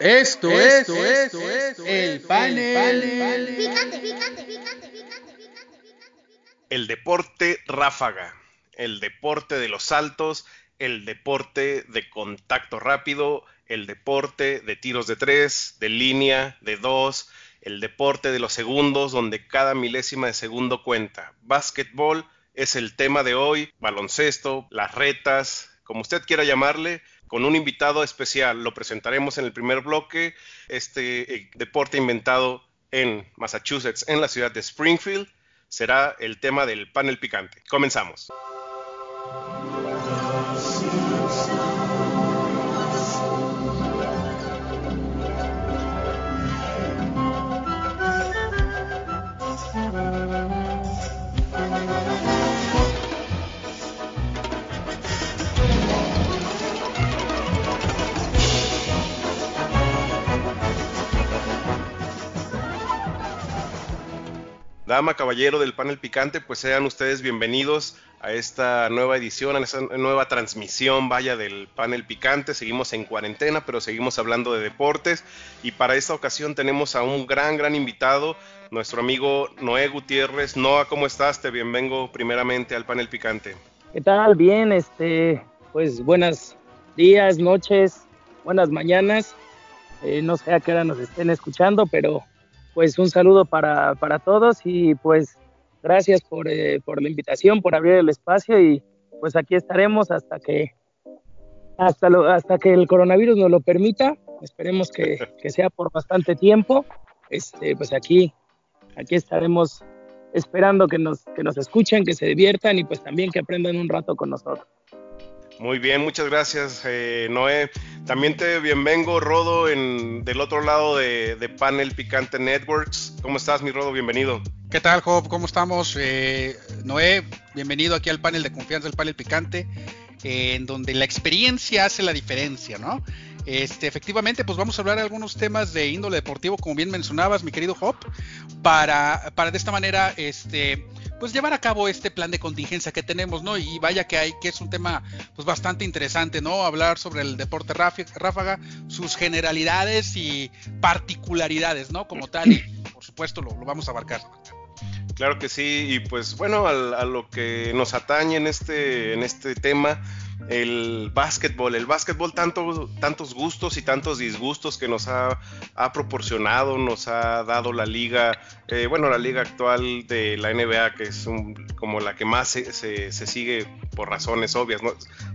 Esto, esto, esto, esto, el panel. Picante, picante, picante, picante, El deporte ráfaga, el deporte de los saltos, el deporte de contacto rápido, el deporte de tiros de tres, de línea, de dos, el deporte de los segundos donde cada milésima de segundo cuenta. Básquetbol es el tema de hoy, baloncesto, las retas, como usted quiera llamarle, con un invitado especial. Lo presentaremos en el primer bloque, este eh, deporte inventado en Massachusetts, en la ciudad de Springfield, será el tema del panel picante. Comenzamos. Dama, caballero del panel picante, pues sean ustedes bienvenidos a esta nueva edición, a esta nueva transmisión, vaya, del panel picante. Seguimos en cuarentena, pero seguimos hablando de deportes. Y para esta ocasión tenemos a un gran, gran invitado, nuestro amigo Noé Gutiérrez. Noah, ¿cómo estás? Te bienvengo primeramente al panel picante. ¿Qué tal? Bien, este, pues buenos días, noches, buenas mañanas. Eh, no sé a qué hora nos estén escuchando, pero pues un saludo para, para todos y pues gracias por, eh, por, la invitación, por abrir el espacio y pues aquí estaremos hasta que hasta, lo, hasta que el coronavirus nos lo permita. Esperemos que, que, sea por bastante tiempo. Este, pues aquí, aquí estaremos esperando que nos, que nos escuchen, que se diviertan y pues también que aprendan un rato con nosotros. Muy bien, muchas gracias, eh, Noé. También te bienvengo, Rodo, en, del otro lado de, Panel Picante Networks. ¿Cómo estás, mi Rodo? Bienvenido. ¿Qué tal, Job? ¿Cómo estamos? Eh, Noé, bienvenido aquí al panel de confianza, el panel picante, eh, en donde la experiencia hace la diferencia, ¿no? Este, efectivamente, pues vamos a hablar de algunos temas de índole deportivo, como bien mencionabas, mi querido Hop, para, para de esta manera, este, pues llevar a cabo este plan de contingencia que tenemos, ¿no? Y vaya que hay, que es un tema pues bastante interesante, ¿no? Hablar sobre el deporte ráfaga, sus generalidades y particularidades, ¿no? Como tal, y por supuesto lo, vamos a abarcar. Claro que sí, y pues bueno, a, a lo que nos atañe en este, en este tema, el básquetbol, el básquetbol tanto, tantos gustos y tantos disgustos que nos ha, proporcionado, nos ha dado la liga, eh, bueno, la liga actual de la NBA, que es como la que más se, sigue por razones obvias,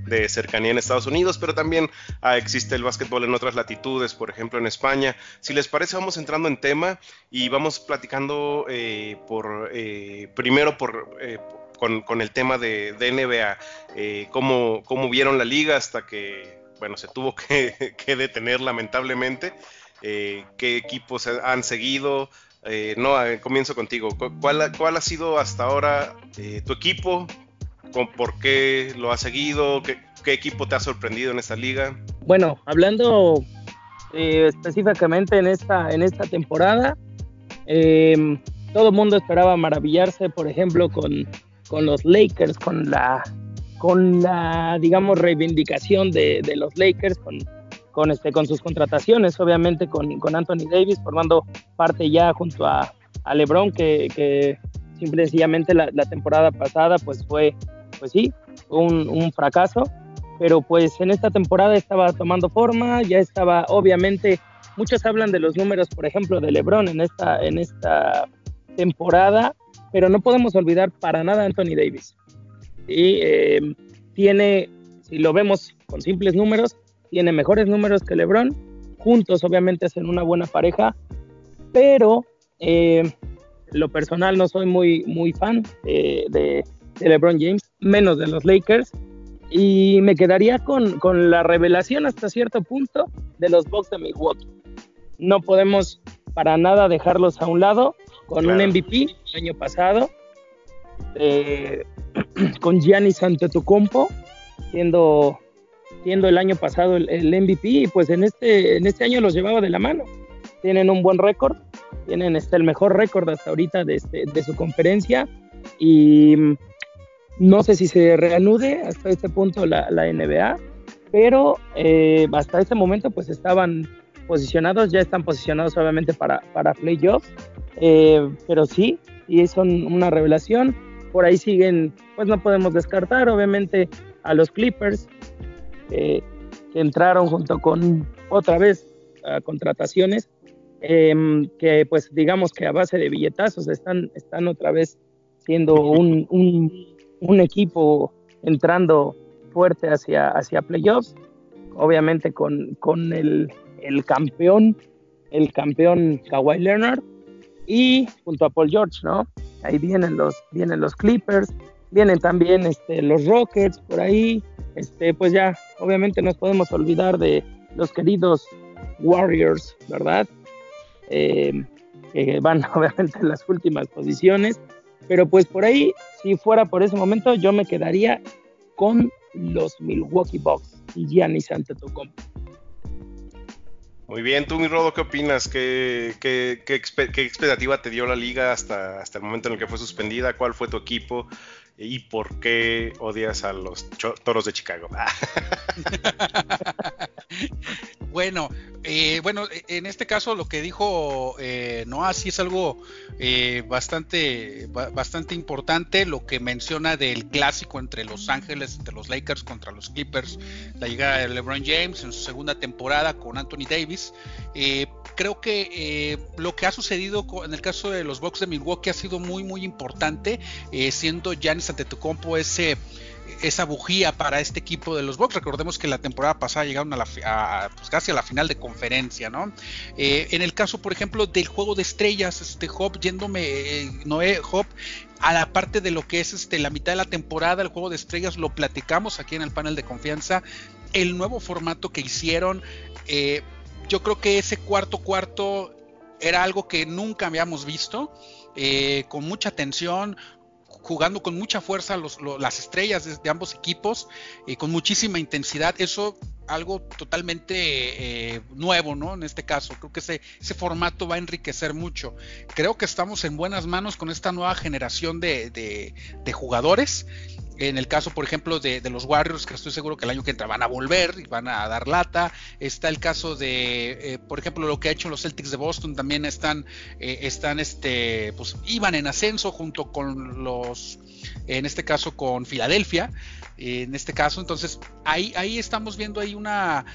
de cercanía en Estados Unidos, pero también ah, existe el básquetbol en otras latitudes, por ejemplo en España. Si les parece, vamos entrando en tema y vamos platicando eh, por, eh, primero por con, el tema de, NBA, eh, cómo, vieron la liga hasta que, bueno, se tuvo que, detener lamentablemente, eh, qué equipos han seguido. Eh, no, comienzo contigo. ¿Cuál, ¿Cuál, ha sido hasta ahora tu equipo? ¿Por qué lo has seguido? ¿Qué, equipo te ha sorprendido en esta liga? Bueno, hablando específicamente en esta, en esta temporada, todo el mundo esperaba maravillarse, por ejemplo, con con los Lakers, con la, con la digamos, reivindicación de, de los Lakers, con, con, este, con sus contrataciones, obviamente con, con Anthony Davis, formando parte ya junto a, a LeBron, que, que simple y sencillamente la, la, temporada pasada pues fue, pues sí, un, un fracaso, pero pues en esta temporada estaba tomando forma, ya estaba, obviamente, muchos hablan de los números, por ejemplo, de LeBron en esta, en esta temporada, pero no podemos olvidar para nada a Anthony Davis. Y eh, tiene, si lo vemos con simples números, tiene mejores números que LeBron. Juntos, obviamente, hacen una buena pareja, pero eh, lo personal no soy muy, muy fan de, de, LeBron James, menos de los Lakers. Y me quedaría con, con la revelación hasta cierto punto de los Bucks de Milwaukee. No podemos para nada dejarlos a un lado con un MVP el año pasado, eh, con Giannis Antetokounmpo, siendo, siendo el año pasado el, MVP, y pues en este, en este año los llevaba de la mano. Tienen un buen récord, tienen este, el mejor récord hasta ahorita de, este, de su conferencia, y no sé si se reanude hasta este punto la, la NBA, pero eh, hasta este momento pues estaban posicionados, ya están posicionados obviamente para, para playoffs, eh, pero sí, y son una revelación. Por ahí siguen, pues no podemos descartar, obviamente, a los Clippers, que entraron junto con otra vez a contrataciones, em, que pues digamos que a base de billetazos están, están otra vez siendo un, un, equipo entrando fuerte hacia, hacia playoffs, obviamente con, con el, el campeón, el campeón Kawhi Leonard, y junto a Paul George, ¿no? Ahí vienen los, vienen los Clippers, vienen también este, los Rockets por ahí, este, pues ya, obviamente nos podemos olvidar de los queridos Warriors, ¿verdad? Eh, que van obviamente en las últimas posiciones, pero pues por ahí, si fuera por ese momento, yo me quedaría con los Milwaukee Bucks y Giannis Antetokounmpo. Muy bien, tú, mi Rodo, ¿qué opinas? ¿Qué, expectativa te dio la liga hasta el momento en el que fue suspendida? ¿Cuál fue tu equipo? ¿Y por qué odias a los toros de Chicago? bueno, eh, bueno, en este caso lo que dijo eh, Noah sí es algo eh, bastante, bastante importante, lo que menciona del clásico entre Los Ángeles, entre los Lakers contra los Clippers, la llegada de LeBron James en su segunda temporada con Anthony Davis. Eh, creo que lo que ha sucedido en el caso de los Bucks de Milwaukee ha sido muy, muy importante, siendo Giannis Antetokounmpo ese esa bujía para este equipo de los Bucks. Recordemos que la temporada pasada llegaron a, la, pues, casi a la final de conferencia, ¿no? Eh, en el caso, por ejemplo, del juego de estrellas, este Hop, yéndome, eh, Noé Hop, a la parte de lo que es este, la mitad de la temporada, el juego de estrellas, lo platicamos aquí en el panel de confianza. El nuevo formato que hicieron, eh, yo creo que ese cuarto cuarto era algo que nunca habíamos visto. con mucha tensión, jugando con mucha fuerza las estrellas de, ambos equipos, y con muchísima intensidad. Eso algo totalmente eh, nuevo, ¿no? En este caso, creo que ese, ese formato va a enriquecer mucho. Creo que estamos en buenas manos con esta nueva generación de jugadores en el caso, por ejemplo, de, los Warriors, que estoy seguro que el año que entra van a volver y van a dar lata. Está el caso de, eh, por ejemplo, lo que ha hecho los Celtics de Boston, también están, eh, están, este, pues iban en ascenso junto con los, en este caso con Filadelfia, en este caso, entonces ahí, ahí estamos viendo ahí una,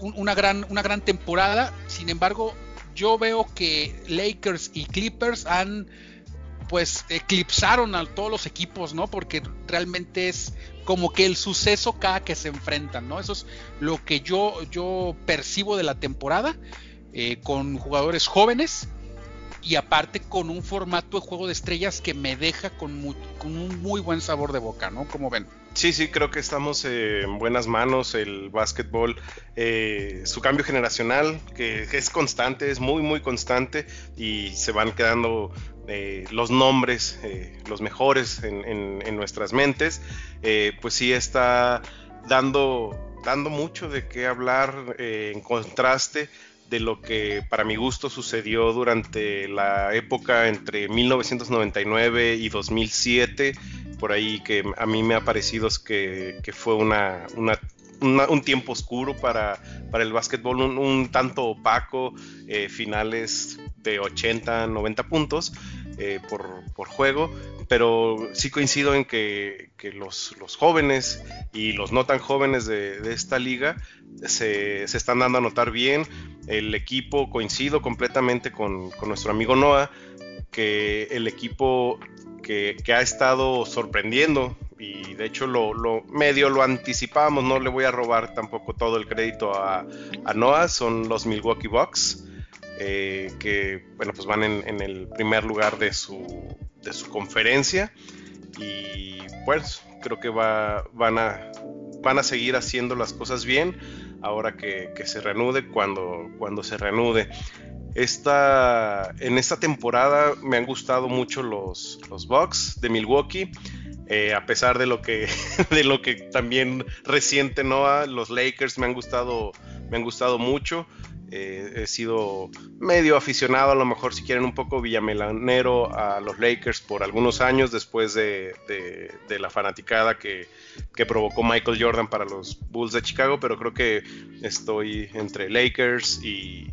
una gran, una gran temporada. Sin embargo, yo veo que Lakers y Clippers han pues eclipsaron a todos los equipos, ¿no? Porque realmente es como que el suceso cada que se enfrentan, ¿no? Eso es lo que yo, yo percibo de la temporada, eh, con jugadores jóvenes y aparte con un formato de juego de estrellas que me deja con, con un muy buen sabor de boca, ¿no? Como ven. Sí, sí, creo que estamos en buenas manos. El básquetbol, eh, su cambio generacional, que es constante, es muy, muy constante y se van quedando eh, los nombres, eh, los mejores en, nuestras mentes, eh, pues sí está dando, dando mucho de qué hablar en contraste de lo que para mi gusto sucedió durante la época entre 1999 y 2007, por ahí que a mí me ha parecido que, que fue una, un tiempo oscuro para, para el básquetbol, un, tanto opaco, finales de 80, 90 puntos, eh, por, juego, pero sí coincido en que, los, jóvenes y los no tan jóvenes de, esta liga se, están dando a notar bien. El equipo, coincido completamente con, nuestro amigo Noah, que el equipo que, ha estado sorprendiendo y de hecho lo, medio lo anticipamos, no le voy a robar tampoco todo el crédito a, a Noah, son los Milwaukee Bucks. Eh, que bueno, pues van en, el primer lugar de su, de su conferencia y pues creo que va, van, a, van a seguir haciendo las cosas bien ahora que, se reanude cuando, cuando se reanude. Esta, en esta temporada me han gustado mucho los, los Bucks de Milwaukee. Eh, a pesar de lo que de lo que también reciente Noah, los Lakers me han gustado me han gustado mucho. Eh, he sido medio aficionado, a lo mejor si quieren un poco villamelanero a los Lakers por algunos años después de, la fanaticada que, provocó Michael Jordan para los Bulls de Chicago, pero creo que estoy entre Lakers y,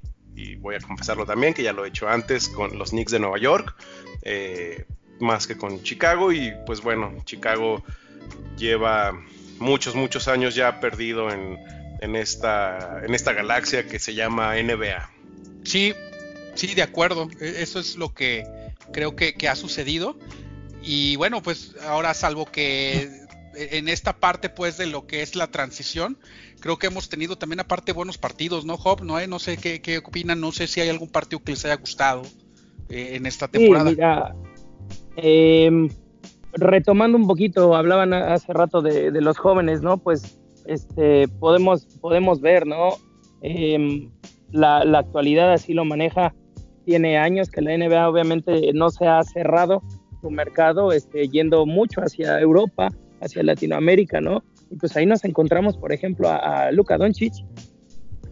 voy a confesarlo también, que ya lo he hecho antes con los Knicks de Nueva York, eh, más que con Chicago y pues bueno, Chicago lleva muchos, muchos años ya perdido en en esta, en esta galaxia que se llama NBA. Sí, sí, de acuerdo. E, eso es lo que creo que, ha sucedido. Y bueno, pues ahora salvo que en esta parte pues de lo que es la transición, creo que hemos tenido también aparte buenos partidos, ¿no, Job? No, no sé qué, qué opinan, no sé si hay algún partido que les haya gustado eh, en esta temporada. Sí, mira, em, retomando un poquito, hablaban hace rato de, de, los jóvenes, ¿no? Pues este, podemos, podemos ver, ¿no? Em, la, actualidad así lo maneja. Tiene años que la NBA obviamente no se ha cerrado su mercado, este, yendo mucho hacia Europa, hacia Latinoamérica, ¿no? Y pues ahí nos encontramos, por ejemplo, a, Luka Doncic,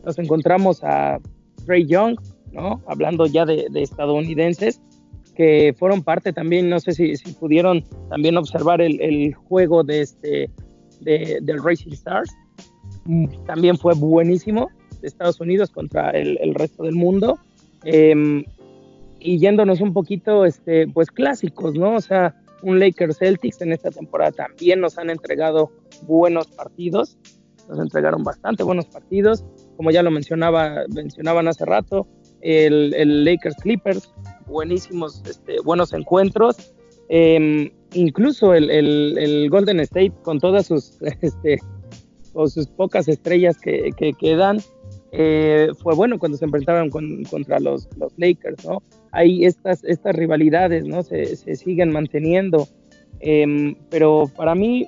nos encontramos a Ray Young, ¿no? Hablando ya de, estadounidenses, que fueron parte también, no sé si, pudieron también observar el, el, juego de este de, del Racing Stars. También fue buenísimo de Estados Unidos contra el, resto del mundo. Em, y yéndonos un poquito, este, pues clásicos, ¿no? O sea, un Lakers Celtics en esta temporada también nos han entregado buenos partidos, nos entregaron bastante buenos partidos, como ya lo mencionaba, mencionaban hace rato, el, el Lakers Clippers, buenísimos, este, buenos encuentros. Eh, incluso el, Golden State con todas sus, este, pocas estrellas que, quedan, eh, fue bueno cuando se enfrentaban contra los, Lakers, ¿no? Hay estas, rivalidades, ¿no? Se, siguen manteniendo, em, pero para mí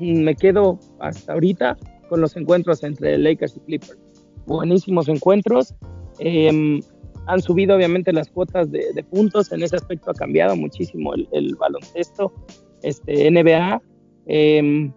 me quedo hasta ahorita con los encuentros entre Lakers y Clippers. Buenísimos encuentros. Eh, han subido obviamente las cuotas de, puntos, en ese aspecto ha cambiado muchísimo el, baloncesto, este, NBA, em,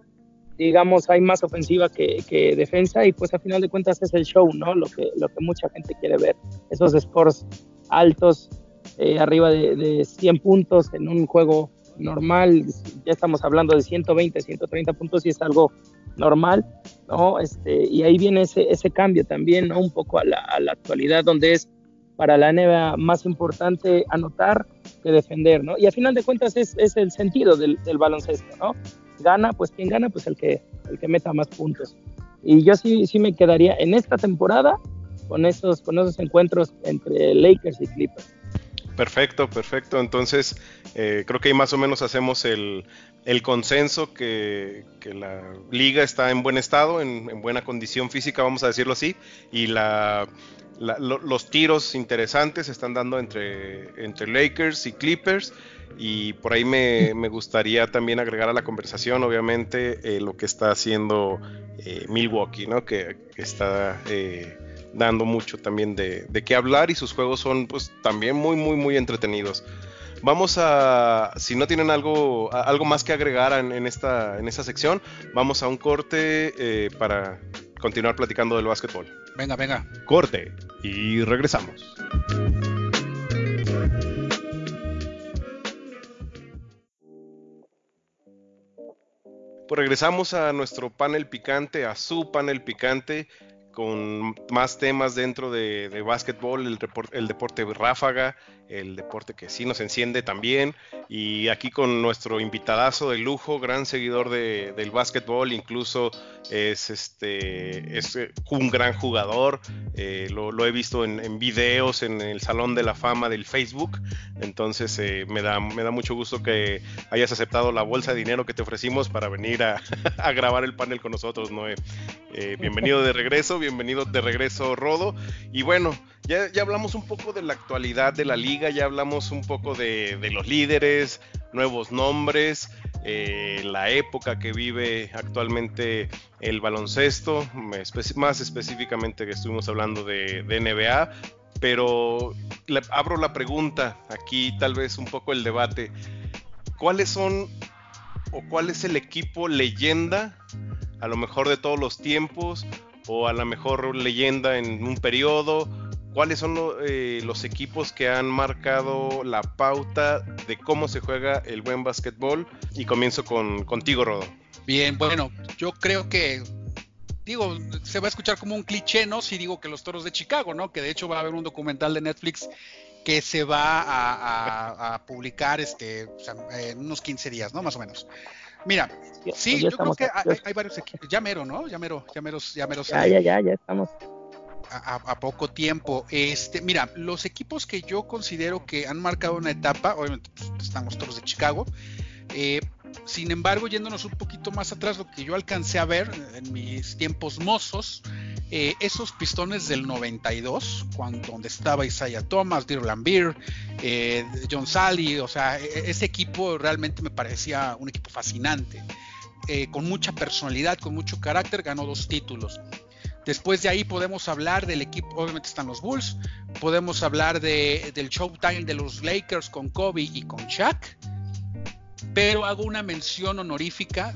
digamos, hay más ofensiva que, defensa y pues a final de cuentas es el show, ¿no? Lo que, lo que mucha gente quiere ver, esos scores altos, eh, arriba de, de 100 puntos en un juego normal, ya estamos hablando de 120, 130 puntos y es algo normal, ¿no? Este, y ahí viene ese, ese cambio también, ¿no? Un poco a la, a la actualidad, donde es para la NBA más importante anotar que defender, ¿no? Y a final de cuentas es, es el sentido del, del, baloncesto, ¿no? Gana, pues quien gana, pues el que, el que meta más puntos. Y yo sí, sí me quedaría en esta temporada con esos, con esos encuentros entre Lakers y Clippers. Perfecto, perfecto. Entonces, eh, creo que ahí más o menos hacemos el, el consenso que, que, la liga está en buen estado, en, en, buena condición física, vamos a decirlo así, y la los tiros interesantes se están dando entre, entre Lakers y Clippers. Y por ahí me, gustaría también agregar a la conversación, obviamente, eh, lo que está haciendo eh, Milwaukee, ¿no? Que, está eh, dando mucho también de, qué hablar y sus juegos son pues también muy, muy, muy entretenidos. Vamos a, si no tienen algo, algo más que agregar en, esta, en esta sección, vamos a un corte para continuar platicando del básquetbol. Venga, venga. Corte y regresamos. Pues regresamos a nuestro panel picante, a su panel picante, con más temas dentro de, de básquetbol, el, el, deporte ráfaga, el deporte que sí nos enciende también. Y aquí con nuestro invitadazo de lujo, gran seguidor de, del básquetbol, incluso es, este, es un gran jugador. Eh, lo, he visto en, videos en el Salón de la Fama del Facebook. Entonces eh, me, da, me da mucho gusto que hayas aceptado la bolsa de dinero que te ofrecimos para venir a, a grabar el panel con nosotros, Noé. Eh, bienvenido de regreso, bienvenido de regreso, Rodo. Y bueno, ya, ya, hablamos un poco de la actualidad de la liga, ya hablamos un poco de, los líderes, nuevos nombres, eh, la época que vive actualmente el baloncesto, más específicamente que estuvimos hablando de, de NBA. Pero le, abro la pregunta, aquí tal vez un poco el debate. ¿Cuáles son o cuál es el equipo leyenda a lo mejor de todos los tiempos o a la mejor leyenda en un periodo? ¿Cuáles son eh, los equipos que han marcado la pauta de cómo se juega el buen básquetbol? Y comienzo con, contigo, Rodo. Bien, bueno, yo creo que digo, se va a escuchar como un cliché, ¿no? Si digo que los toros de Chicago, ¿no? Que de hecho va a haber un documental de Netflix que se va a, publicar este, en unos 15 días, ¿no? Más o menos. Mira, sí, yo creo que hay, varios equipos. Ya mero, ¿no? Ya mero, ya mero, ya mero. Ya, ya, ya, ya estamos. A, poco tiempo. Este, mira, los equipos que yo considero que han marcado una etapa, obviamente pues, están los toros de Chicago. Eh, sin embargo, yéndonos un poquito más atrás, lo que yo alcancé a ver en mis tiempos mozos, eh, esos pistones del 92, cuando, donde estaba Isaiah Thomas, Dirk Beer, eh, John Sally, o sea, e, e, ese equipo realmente me parecía un equipo fascinante, eh, con mucha personalidad, con mucho carácter, ganó dos títulos. Después de ahí podemos hablar del equipo, obviamente están los Bulls, podemos hablar de, del Showtime de los Lakers con Kobe y con Shaq pero hago una mención honorífica,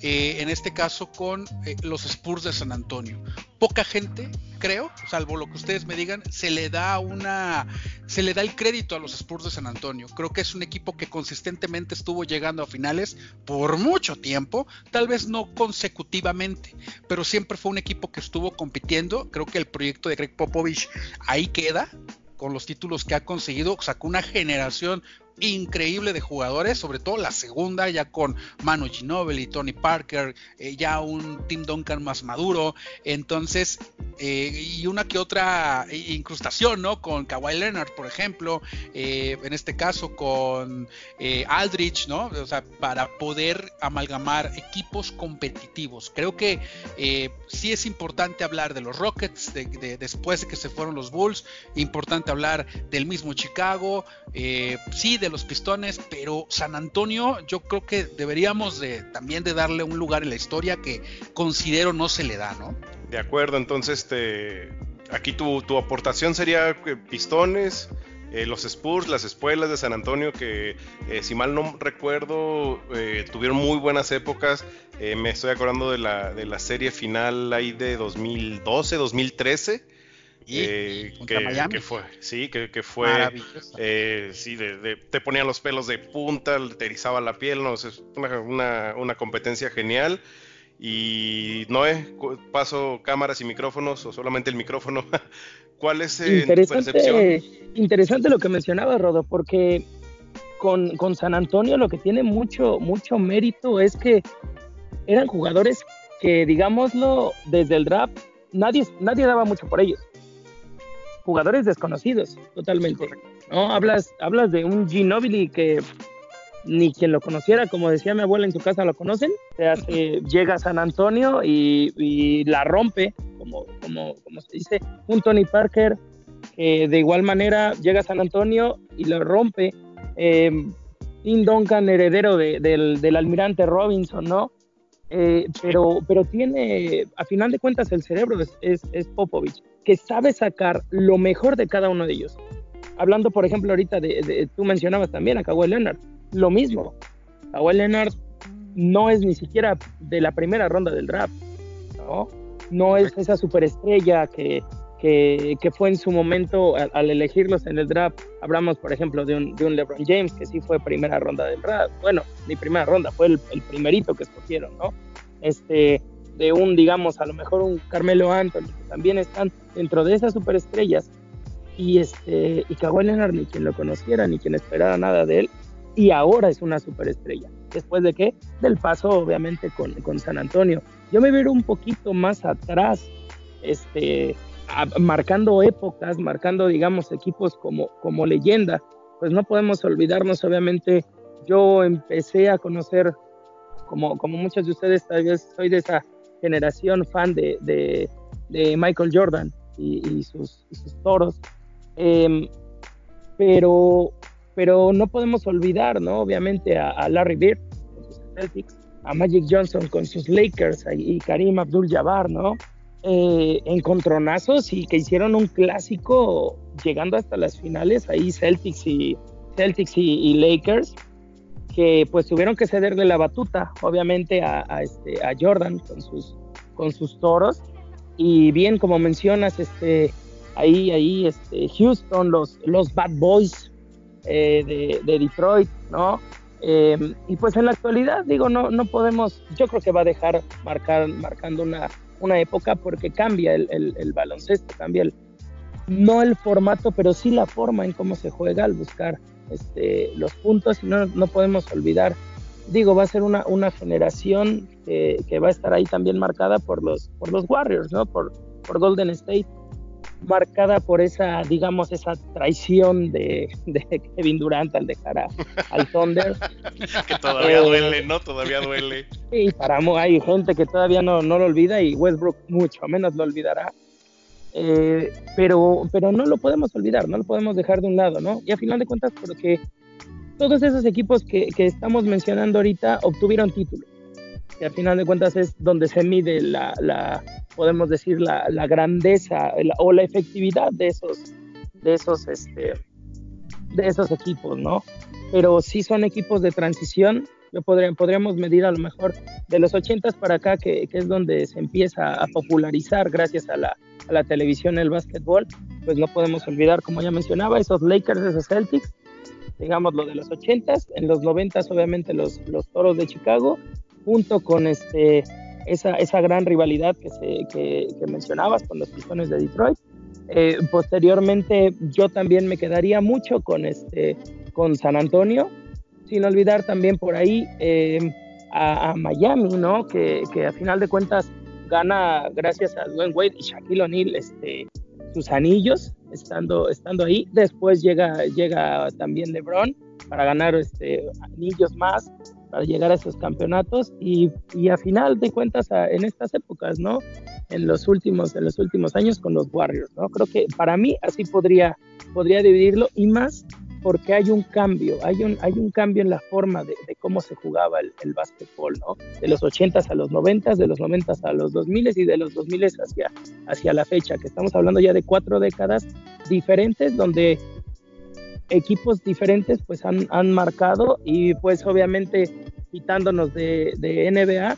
eh, en este caso con eh, los Spurs de San Antonio. Poca gente, creo, salvo lo que ustedes me digan, se le da una, se le da el crédito a los Spurs de San Antonio. Creo que es un equipo que consistentemente estuvo llegando a finales por mucho tiempo, tal vez no consecutivamente, pero siempre fue un equipo que estuvo compitiendo. Creo que el proyecto de Greg Popovich ahí queda, con los títulos que ha conseguido, sacó una generación increíble de jugadores, sobre todo la segunda, ya con Manu Ginobili, Tony Parker, eh, ya un Tim Duncan más maduro, entonces, eh, y una que otra incrustación, ¿no? Con Kawhi Leonard, por ejemplo, eh, en este caso con Aldrich, ¿no? O sea, para poder amalgamar equipos competitivos. Creo que sí es importante hablar de los Rockets después de que se fueron los Bulls, importante hablar del mismo Chicago, sí, de los Pistones, pero San Antonio yo creo que deberíamos de, también de darle un lugar en la historia que considero no se le da, ¿no? De acuerdo, entonces este, aquí tu, tu aportación sería Pistones, eh, los Spurs, las espuelas de San Antonio, que eh, si mal no recuerdo, eh, tuvieron muy buenas épocas. me estoy acordando de la, de la serie final ahí de 2012, 2013 eh, que, fue, sí, que, fue, eh, sí, te ponían los pelos de punta, te erizaba la piel, no, es una, una, competencia genial. Y Noé, paso cámaras y micrófonos o solamente el micrófono. ¿Cuál es eh, tu percepción? Interesante lo que mencionaba, Rodo, porque con, con, San Antonio lo que tiene mucho, mucho mérito es que eran jugadores que, digámoslo, desde el draft nadie, nadie daba mucho por ellos jugadores desconocidos totalmente. ¿no? Hablas, hablas de un Ginobili que ni quien lo conociera, como decía mi abuela en su casa, lo conocen. Se hace, llega a San Antonio y, la rompe, como, como, como, se dice. Un Tony Parker que de igual manera llega a San Antonio y lo rompe. Eh, Tim Duncan, heredero del, del, almirante Robinson, ¿no? Eh, pero, pero tiene, a final de cuentas, el cerebro es, es, es Popovich que sabe sacar lo mejor de cada uno de ellos. Hablando, por ejemplo, ahorita de, tú mencionabas también a Kawhi Leonard, lo mismo. Kawhi Leonard no es ni siquiera de la primera ronda del draft, ¿no? No es esa superestrella que, que, que fue en su momento al, elegirlos en el draft. Hablamos, por ejemplo, de un, de un, LeBron James que sí fue primera ronda del draft. Bueno, ni primera ronda, fue el, el primerito que escogieron, ¿no? Este, de un, digamos, a lo mejor un Carmelo Anthony, que también están dentro de esas superestrellas, y este, y Kawhi Leonard ni quien lo conociera, ni quien esperara nada de él, y ahora es una superestrella. ¿Después de qué? Del paso, obviamente, con, con San Antonio. Yo me veo un poquito más atrás, este, marcando épocas, marcando, digamos, equipos como, como leyenda. Pues no podemos olvidarnos, obviamente, yo empecé a conocer, como, como muchos de ustedes, tal vez soy de esa generación fan de, de, Michael Jordan y, sus, toros. Em, pero, pero no podemos olvidar, ¿no? Obviamente a, Larry Bird con sus Celtics, a Magic Johnson con sus Lakers y Karim Abdul-Jabbar, ¿no? Eh, encontronazos y que hicieron un clásico llegando hasta las finales, ahí Celtics y, Celtics y Lakers que pues tuvieron que cederle la batuta, obviamente, a, este, a Jordan con sus, con sus toros. y bien como mencionas, este, ahí, ahí, este, Houston, los, los Bad Boys eh, de, de, Detroit, ¿no? Em, y pues en la actualidad, digo, no, no podemos, yo creo que va a dejar marcando una, una época porque cambia el, el, baloncesto, cambia el, no el formato, pero sí la forma en cómo se juega al buscar este, los puntos y no, no podemos olvidar, digo, va a ser una, una generación que, que, va a estar ahí también marcada por los, por los Warriors, ¿no? Por, por Golden State, marcada por esa, digamos, esa traición de, de Kevin Durant al dejar a, al Thunder. que todavía duele, ¿no? Todavía duele. Sí, para hay gente que todavía no, no lo olvida y Westbrook mucho menos lo olvidará. Eh, pero, pero no lo podemos olvidar, no lo podemos dejar de un lado, ¿no? Y a final de cuentas, porque todos esos equipos que, que estamos mencionando ahorita obtuvieron títulos, que a final de cuentas es donde se mide la, podemos decir, la, grandeza o la efectividad de esos, de esos, este, de esos equipos, ¿no? Pero sí son equipos de transición, yo podría, podríamos medir a lo mejor de los 80 para acá, que, es donde se empieza a popularizar gracias a la, a la televisión el básquetbol, pues no podemos olvidar, como ya mencionaba, esos Lakers, esos Celtics, digamos lo de los 80 en los 90 obviamente los, los Toros de Chicago, junto con este, esa, esa gran rivalidad que, mencionabas con los Pistones de Detroit. Eh, posteriormente yo también me quedaría mucho con, este, con San Antonio, sin olvidar también por ahí eh, a, Miami, ¿no? Que, que, a final de cuentas gana gracias a Dwayne Wade y Shaquille O'Neal este, sus anillos estando, estando ahí. Después llega, llega también LeBron para ganar este, anillos más, para llegar a esos campeonatos y, a final de cuentas en estas épocas, ¿no? En los últimos, en los últimos años con los Warriors, ¿no? Creo que para mí así podría, podría dividirlo y más porque hay un cambio, hay un, hay un cambio en la forma de, cómo se jugaba el, el, básquetbol, ¿no? De los 80s a los 90s, de los 90s a los 2000 y de los 2000 hacia, hacia la fecha, que estamos hablando ya de cuatro décadas diferentes donde equipos diferentes pues han, han marcado y pues obviamente quitándonos de, de NBA,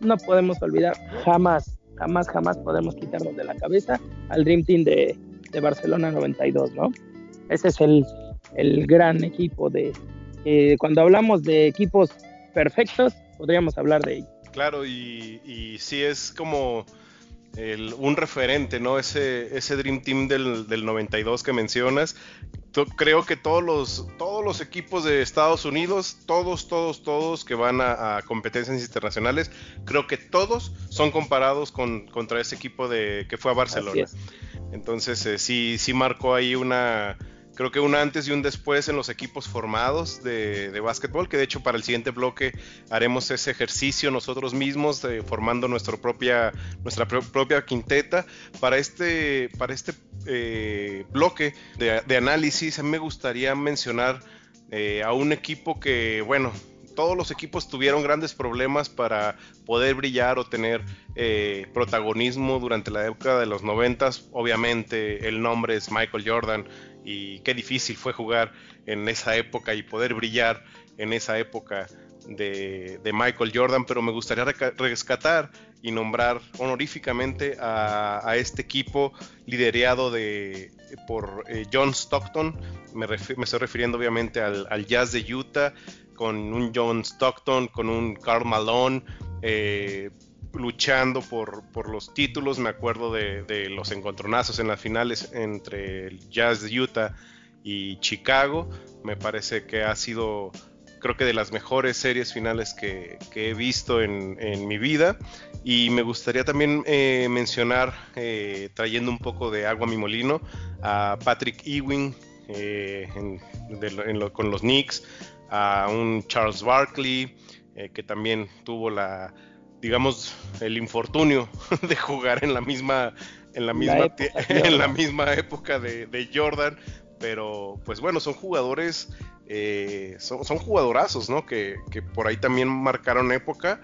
no podemos olvidar jamás, jamás, jamás podemos quitarnos de la cabeza al Dream Team de, de Barcelona 92, ¿no? Ese es el, el gran equipo de... Eh, cuando hablamos de equipos perfectos, podríamos hablar de ellos. Claro, y, y sí es como un referente, ¿no? Ese, ese Dream Team del, del 92 que mencionas. Creo que todos los, todos los equipos de Estados Unidos, todos, todos, todos que van a, competencias internacionales, creo que todos son comparados con, contra ese equipo de, que fue a Barcelona. Entonces, eh, sí, sí marcó ahí una, creo que un antes y un después en los equipos formados de, de básquetbol, que de hecho para el siguiente bloque haremos ese ejercicio nosotros mismos, formando nuestra propia, nuestra propia quinteta. Para este, para este eh, bloque de, análisis, me gustaría mencionar eh, a un equipo que, bueno, todos los equipos tuvieron grandes problemas para poder brillar o tener eh, protagonismo durante la época de los noventas. Obviamente el nombre es Michael Jordan, y qué difícil fue jugar en esa época y poder brillar en esa época de, Michael Jordan, pero me gustaría rescatar y nombrar honoríficamente a, este equipo liderado de, por eh, John Stockton, me, estoy refiriendo obviamente al, Jazz de Utah, con un John Stockton, con un Carl Malone, eh, luchando por, por, los títulos. Me acuerdo de, los encontronazos en las finales entre el Jazz de Utah y Chicago. Me parece que ha sido, creo que de las mejores series finales que, he visto en, mi vida. Y me gustaría también eh, mencionar, eh, trayendo un poco de agua a mi molino, a Patrick Ewing eh, con los Knicks, a un Charles Barkley, que también tuvo la digamos, el infortunio de jugar en la misma, en la misma, época, en la misma época de, Jordan. Pero, pues bueno, son jugadores, eh, son, son, jugadorazos, ¿no? Que, que, por ahí también marcaron época.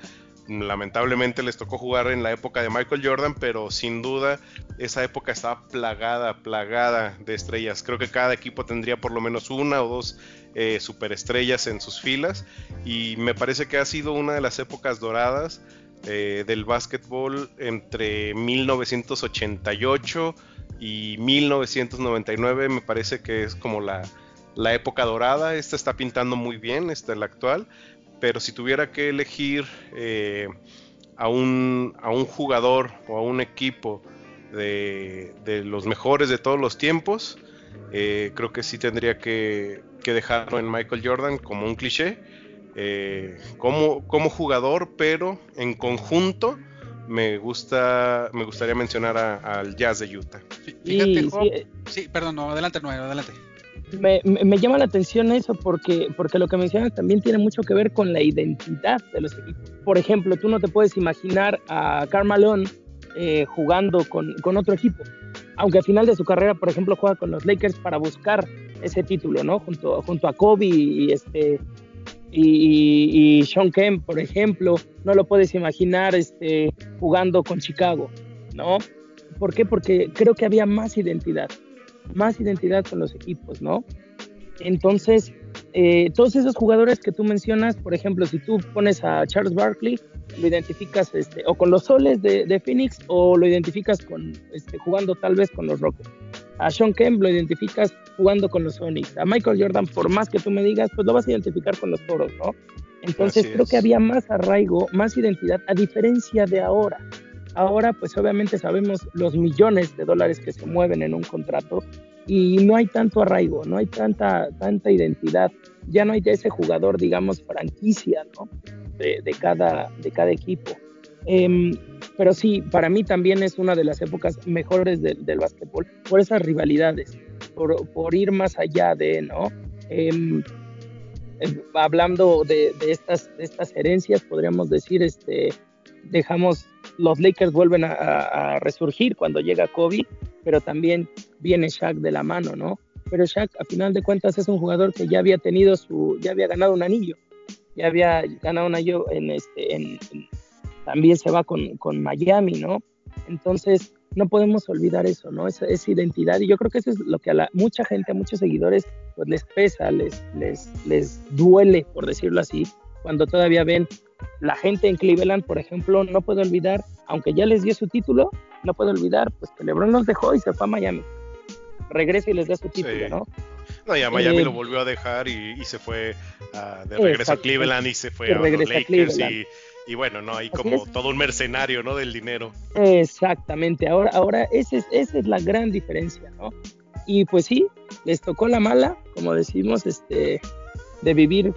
Lamentablemente les tocó jugar en la época de Michael Jordan, pero sin duda esa época estaba plagada, plagada de estrellas. Creo que cada equipo tendría por lo menos una o dos eh, superestrellas en sus filas y me parece que ha sido una de las épocas doradas eh, del básquetbol entre 1988 y 1999 me parece que es como la, época dorada. Esta está pintando muy bien, esta es la actual. Pero si tuviera que elegir eh, a, un, a, un, jugador o a un equipo de, los mejores de todos los tiempos, eh, creo que sí tendría que, dejarlo en Michael Jordan como un cliché. Eh, como, como jugador, pero en conjunto me gusta me gustaría mencionar al Jazz de Utah. Fíjate, sí, perdón, no, adelante, no, adelante. Me, me, llama la atención eso porque, porque lo que mencionas también tiene mucho que ver con la identidad de los equipos. Por ejemplo, tú no te puedes imaginar a Carmalón eh, jugando con, con, otro equipo, aunque al final de su carrera, por ejemplo, juega con los Lakers para buscar ese título, ¿no? Junto, junto a Kobe y, este, y, Sean Kemp, por ejemplo, no lo puedes imaginar este, jugando con Chicago, ¿no? ¿Por qué? Porque creo que había más identidad, más identidad con los equipos, ¿no? Entonces, eh, todos esos jugadores que tú mencionas, por ejemplo, si tú pones a Charles Barkley, lo identificas este, o con los soles de, Phoenix o lo identificas con este, jugando tal vez con los Rockets. A Sean Kemp lo identificas jugando con los Sonics. A Michael Jordan, por más que tú me digas, pues lo vas a identificar con los toros, ¿no? Entonces creo que había más arraigo, más identidad, a diferencia de ahora. Ahora, pues obviamente sabemos los millones de dólares que se mueven en un contrato y no hay tanto arraigo, no hay tanta, tanta identidad. Ya no hay de ese jugador, digamos, franquicia, ¿no? De, de cada, de cada equipo. Em, pero sí, para mí también es una de las épocas mejores del básquetbol, por esas rivalidades, por, ir más allá de, ¿no? Em, em, hablando de, estas, estas herencias, podríamos decir, este, dejamos, los Lakers vuelven a, resurgir cuando llega Kobe, pero también viene Shaq de la mano, ¿no? Pero Shaq, a final de cuentas, es un jugador que ya había tenido su, ya había ganado un anillo, ya había ganado un anillo en, este, en también se va con, con Miami, ¿no? Entonces, no podemos olvidar eso, ¿no? Esa, esa, identidad. Y yo creo que eso es lo que a la, mucha gente, a muchos seguidores, pues les pesa, les, les, les duele, por decirlo así, cuando todavía ven la gente en Cleveland, por ejemplo, no puede olvidar, aunque ya les dio su título, no puede olvidar, pues que LeBron los dejó y se fue a Miami. Regresa y les da su título, ¿no? No, y a Miami eh, lo volvió a dejar y, se fue ah, de regreso a Cleveland y se fue a los Lakers y y bueno, no hay como todo un mercenario, ¿no? Del dinero. Exactamente, ahora, ahora esa es, esa es la gran diferencia, ¿no? Y pues sí, les tocó la mala, como decimos, este, de vivir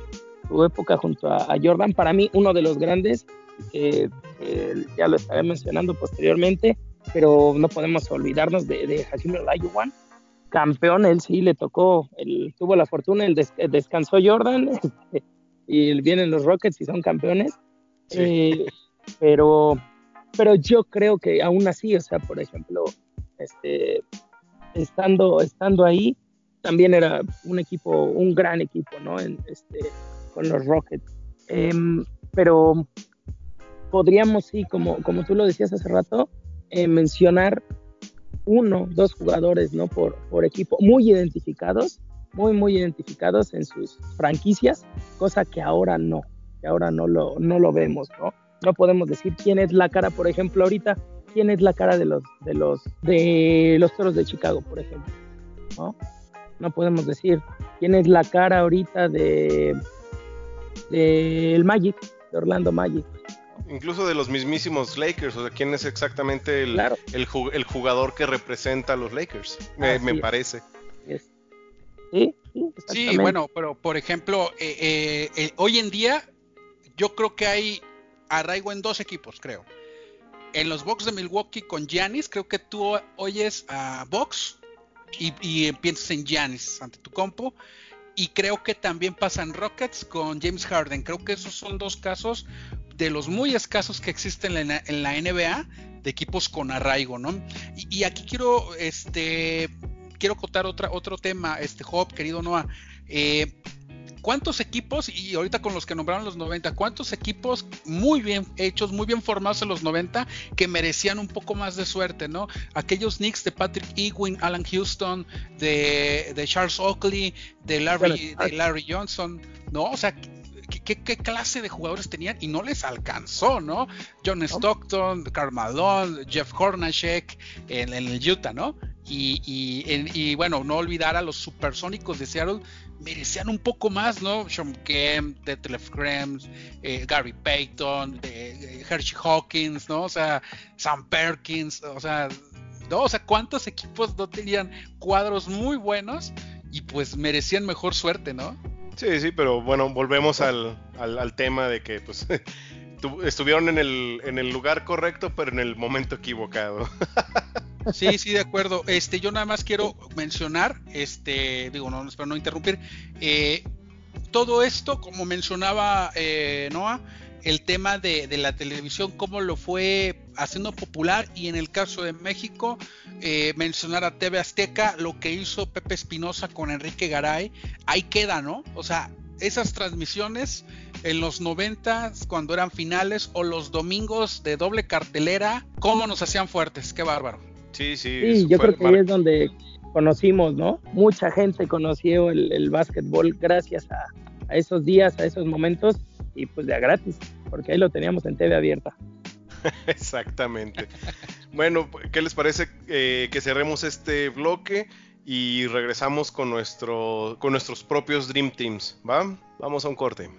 su época junto a, Jordan. Para mí, uno de los grandes, que ya lo estaré mencionando posteriormente, pero no podemos olvidarnos de, de Hakim Olajuwon, campeón, él sí le tocó, él tuvo la fortuna, el, descansó Jordan, y vienen los Rockets y son campeones eh, pero, pero yo creo que aún así, o sea, por ejemplo, este, estando, estando ahí, también era un equipo, un gran equipo, ¿no? En, este, con los Rockets. Em, pero podríamos, sí, como, como tú lo decías hace rato, eh, mencionar uno, dos jugadores, ¿no? Por, por equipo, muy identificados, muy, muy identificados en sus franquicias, cosa que ahora no que ahora no lo, no lo vemos, ¿no? No podemos decir quién es la cara, por ejemplo, ahorita, quién es la cara de los, de los, de los toros de Chicago, por ejemplo, ¿no? No podemos decir quién es la cara ahorita de, el Magic, de Orlando Magic. Incluso de los mismísimos Lakers, o sea, quién es exactamente el, el, jugador que representa a los Lakers, me, parece. Sí, sí, bueno, pero por ejemplo, eh, eh, eh, hoy en día yo creo que hay arraigo en dos equipos, creo. En los Bucks de Milwaukee con Giannis, creo que tú oyes a Bucks y, piensas en Giannis ante tu compo. Y creo que también pasa en Rockets con James Harden. Creo que esos son dos casos de los muy escasos que existen en la, NBA de equipos con arraigo, ¿no? Y, aquí quiero, este, quiero contar otra, otro tema, este Job, querido Noah. Eh, ¿Cuántos equipos, y ahorita con los que nombraron los 90, cuántos equipos muy bien hechos, muy bien formados en los 90 que merecían un poco más de suerte, ¿no? Aquellos Knicks de Patrick Ewing, Alan Houston, de, Charles Oakley, de Larry, de Larry Johnson, ¿no? O sea, ¿qué, clase de jugadores tenían y no les alcanzó, ¿no? John Stockton, Karl Malone, Jeff Hornacek en, el Utah, ¿no? Y, y, bueno, no olvidar a los supersónicos de Seattle, merecían un poco más, ¿no? Sean Kemp, Detlef Krems, eh, Gary Payton, eh, Hershey Hawkins, ¿no? O sea, Sam Perkins, o sea, ¿no? O sea, ¿cuántos equipos no tenían cuadros muy buenos y pues merecían mejor suerte, ¿no? Sí, sí, pero bueno, volvemos al, al, tema de que pues estuvieron en el, en el lugar correcto, pero en el momento equivocado. Sí, sí, de acuerdo. Este, yo nada más quiero mencionar, este, digo, no, espero no interrumpir, eh, todo esto, como mencionaba eh, Noah, el tema de, la televisión, cómo lo fue haciendo popular y en el caso de México, eh, mencionar a TV Azteca, lo que hizo Pepe Espinosa con Enrique Garay, ahí queda, ¿no? O sea, esas transmisiones en los 90 cuando eran finales o los domingos de doble cartelera, cómo nos hacían fuertes, qué bárbaro. Sí, sí. Sí, yo creo que ahí es donde conocimos, ¿no? Mucha gente conoció el, el básquetbol gracias a, a esos días, a esos momentos y pues de a gratis, porque ahí lo teníamos en TV abierta. Exactamente. bueno, ¿qué les parece eh, que cerremos este bloque y regresamos con, nuestro, con nuestros propios Dream Teams? ¿Va? Vamos a un corte.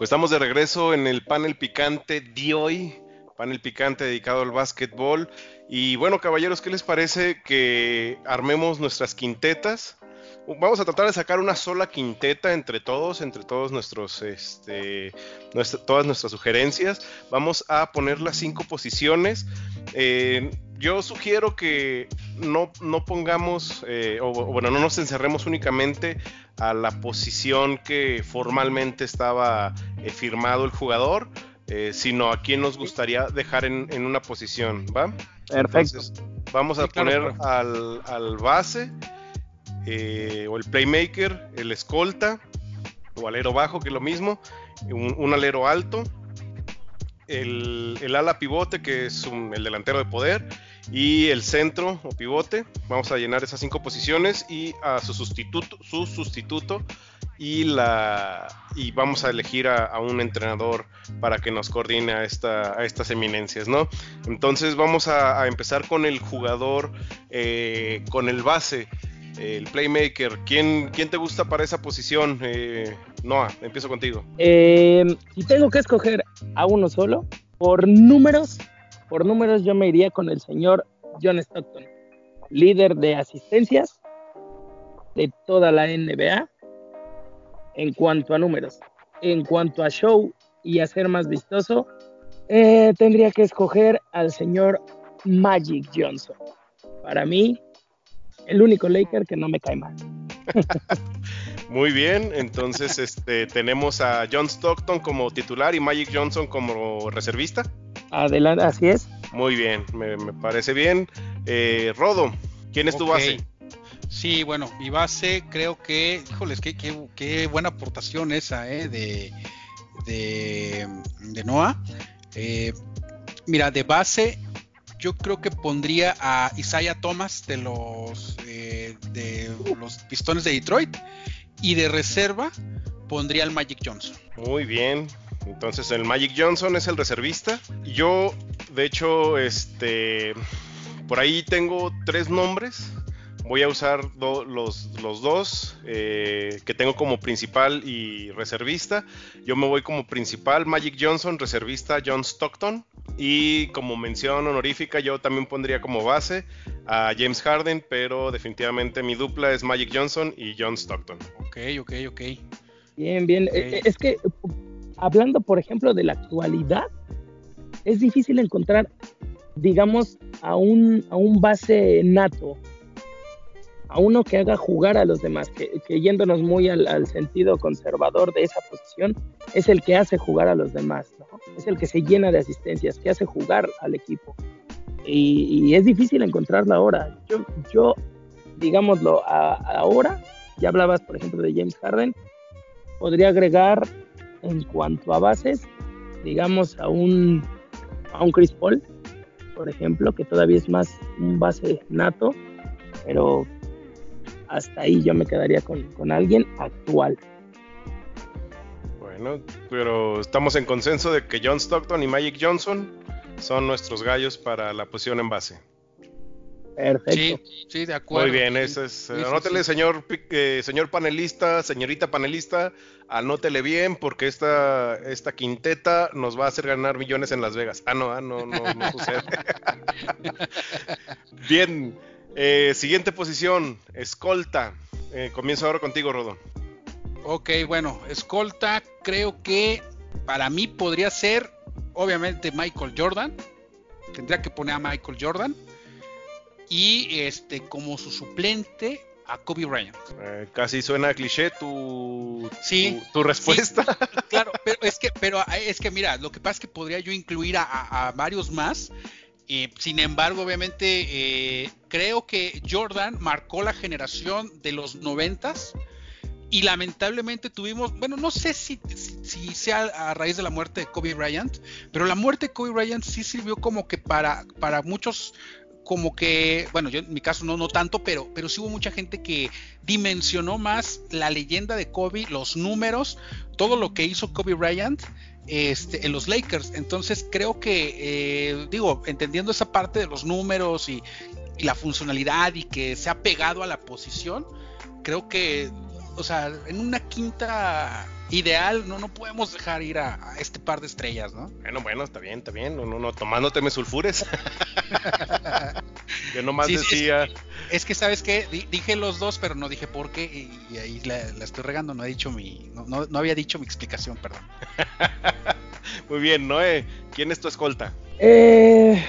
Pues estamos de regreso en el panel picante de hoy, panel picante dedicado al básquetbol. Y bueno, caballeros, ¿qué les parece que armemos nuestras quintetas? Vamos a tratar de sacar una sola quinteta entre todos, entre todos nuestros, este, todas nuestras sugerencias. Vamos a poner las cinco posiciones. Eh, yo sugiero que no, no pongamos, eh, o, bueno, no nos encerremos únicamente a la posición que formalmente estaba firmado el jugador, sino a quien nos gustaría dejar en, en una posición, ¿va? Perfecto. vamos a poner al, base, eh, o el playmaker, el escolta, o alero bajo, que es lo mismo, un, alero alto, el, ala pivote, que es el delantero de poder, y el centro o pivote. Vamos a llenar esas cinco posiciones y a su sustituto, su sustituto y la y vamos a elegir a, un entrenador para que nos coordine a, esta, a estas eminencias, ¿no? Entonces vamos a, empezar con el jugador, eh, con el base, el playmaker. ¿Quién, quién te gusta para esa posición? Eh, Noah, empiezo contigo. Eh, si tengo que escoger a uno solo, por números, por números yo me iría con el señor John Stockton, líder de asistencias de toda la NBA en cuanto a números. En cuanto a show y a ser más vistoso, eh, tendría que escoger al señor Magic Johnson. Para mí, el único Laker que no me cae mal. Muy bien, entonces este, tenemos a John Stockton como titular y Magic Johnson como reservista. Adelante, así es. Muy bien, me, parece bien. Eh, Rodo, ¿quién es tu base? Sí, bueno, mi base creo que, híjoles, qué, qué, buena aportación esa ¿eh? de, de, Noah. Eh, mira, de base yo creo que pondría a Isaiah Thomas de los, eh, de los Pistones de Detroit y de reserva pondría al Magic Johnson. Muy bien. Entonces el Magic Johnson es el reservista. Yo, de hecho, este, por ahí tengo tres nombres voy a usar los, dos eh, que tengo como principal y reservista. Yo me voy como principal Magic Johnson, reservista John Stockton. Y como mención honorífica, yo también pondría como base a James Harden, pero definitivamente mi dupla es Magic Johnson y John Stockton. Ok, ok, ok. Bien, bien. Eh, es que hablando, por ejemplo, de la actualidad, es difícil encontrar, digamos, a un, a un base nato a uno que haga jugar a los demás, que, yéndonos muy al, sentido conservador de esa posición, es el que hace jugar a los demás, es el que se llena de asistencias, que hace jugar al equipo. Y, es difícil encontrarlo ahora. Yo, yo digámoslo, ahora, ya hablabas, por ejemplo, de James Harden, podría agregar en cuanto a bases, digamos, a un, a un Chris Paul, por ejemplo, que todavía es más un base nato pero hasta ahí yo me quedaría con, con alguien actual. Bueno, pero estamos en consenso de que John Stockton y Magic Johnson son nuestros gallos para la posición en base. Perfecto. Sí, de acuerdo. Muy bien, eso es. anótele, señor, eh, señor panelista, señorita panelista, anótele bien, porque esta, esta quinteta nos va a hacer ganar millones en Las Vegas. Ah, no, ah, no, no, no sucede. bien, eh, siguiente posición, escolta. Eh, comienzo ahora contigo, Rodón. Ok, bueno, escolta, creo que para mí podría ser, obviamente, Michael Jordan. Tendría que poner a Michael Jordan y este como su suplente a Kobe Bryant. Eh, casi suena cliché tu, sí, tu, respuesta. claro, pero es que, pero es que mira, lo que pasa es que podría yo incluir a, varios más. Eh, sin embargo, obviamente, eh, creo que Jordan marcó la generación de los noventas y lamentablemente tuvimos, bueno, no sé si, si, sea a raíz de la muerte de Kobe Bryant, pero la muerte de Kobe Bryant sí sirvió como que para, para muchos como que, bueno, yo en mi caso no, no tanto, pero, pero sí hubo mucha gente que dimensionó más la leyenda de Kobe, los números, todo lo que hizo Kobe Bryant este, en los Lakers. Entonces creo que, eh, digo, entendiendo esa parte de los números y, y la funcionalidad y que se ha pegado a la posición, creo que, o sea, en una quinta ideal, no, no podemos dejar ir a, este par de estrellas, ¿no? Bueno, bueno, está bien, está bien, no, no, no tomándote me sulfures. Yo nomás decía. Es que, ¿sabes qué? dije los dos, pero no dije por qué, y, ahí la, estoy regando, no he dicho mi, no, no, había dicho mi explicación, perdón. Muy bien, Noé, ¿quién es tu escolta? Eh,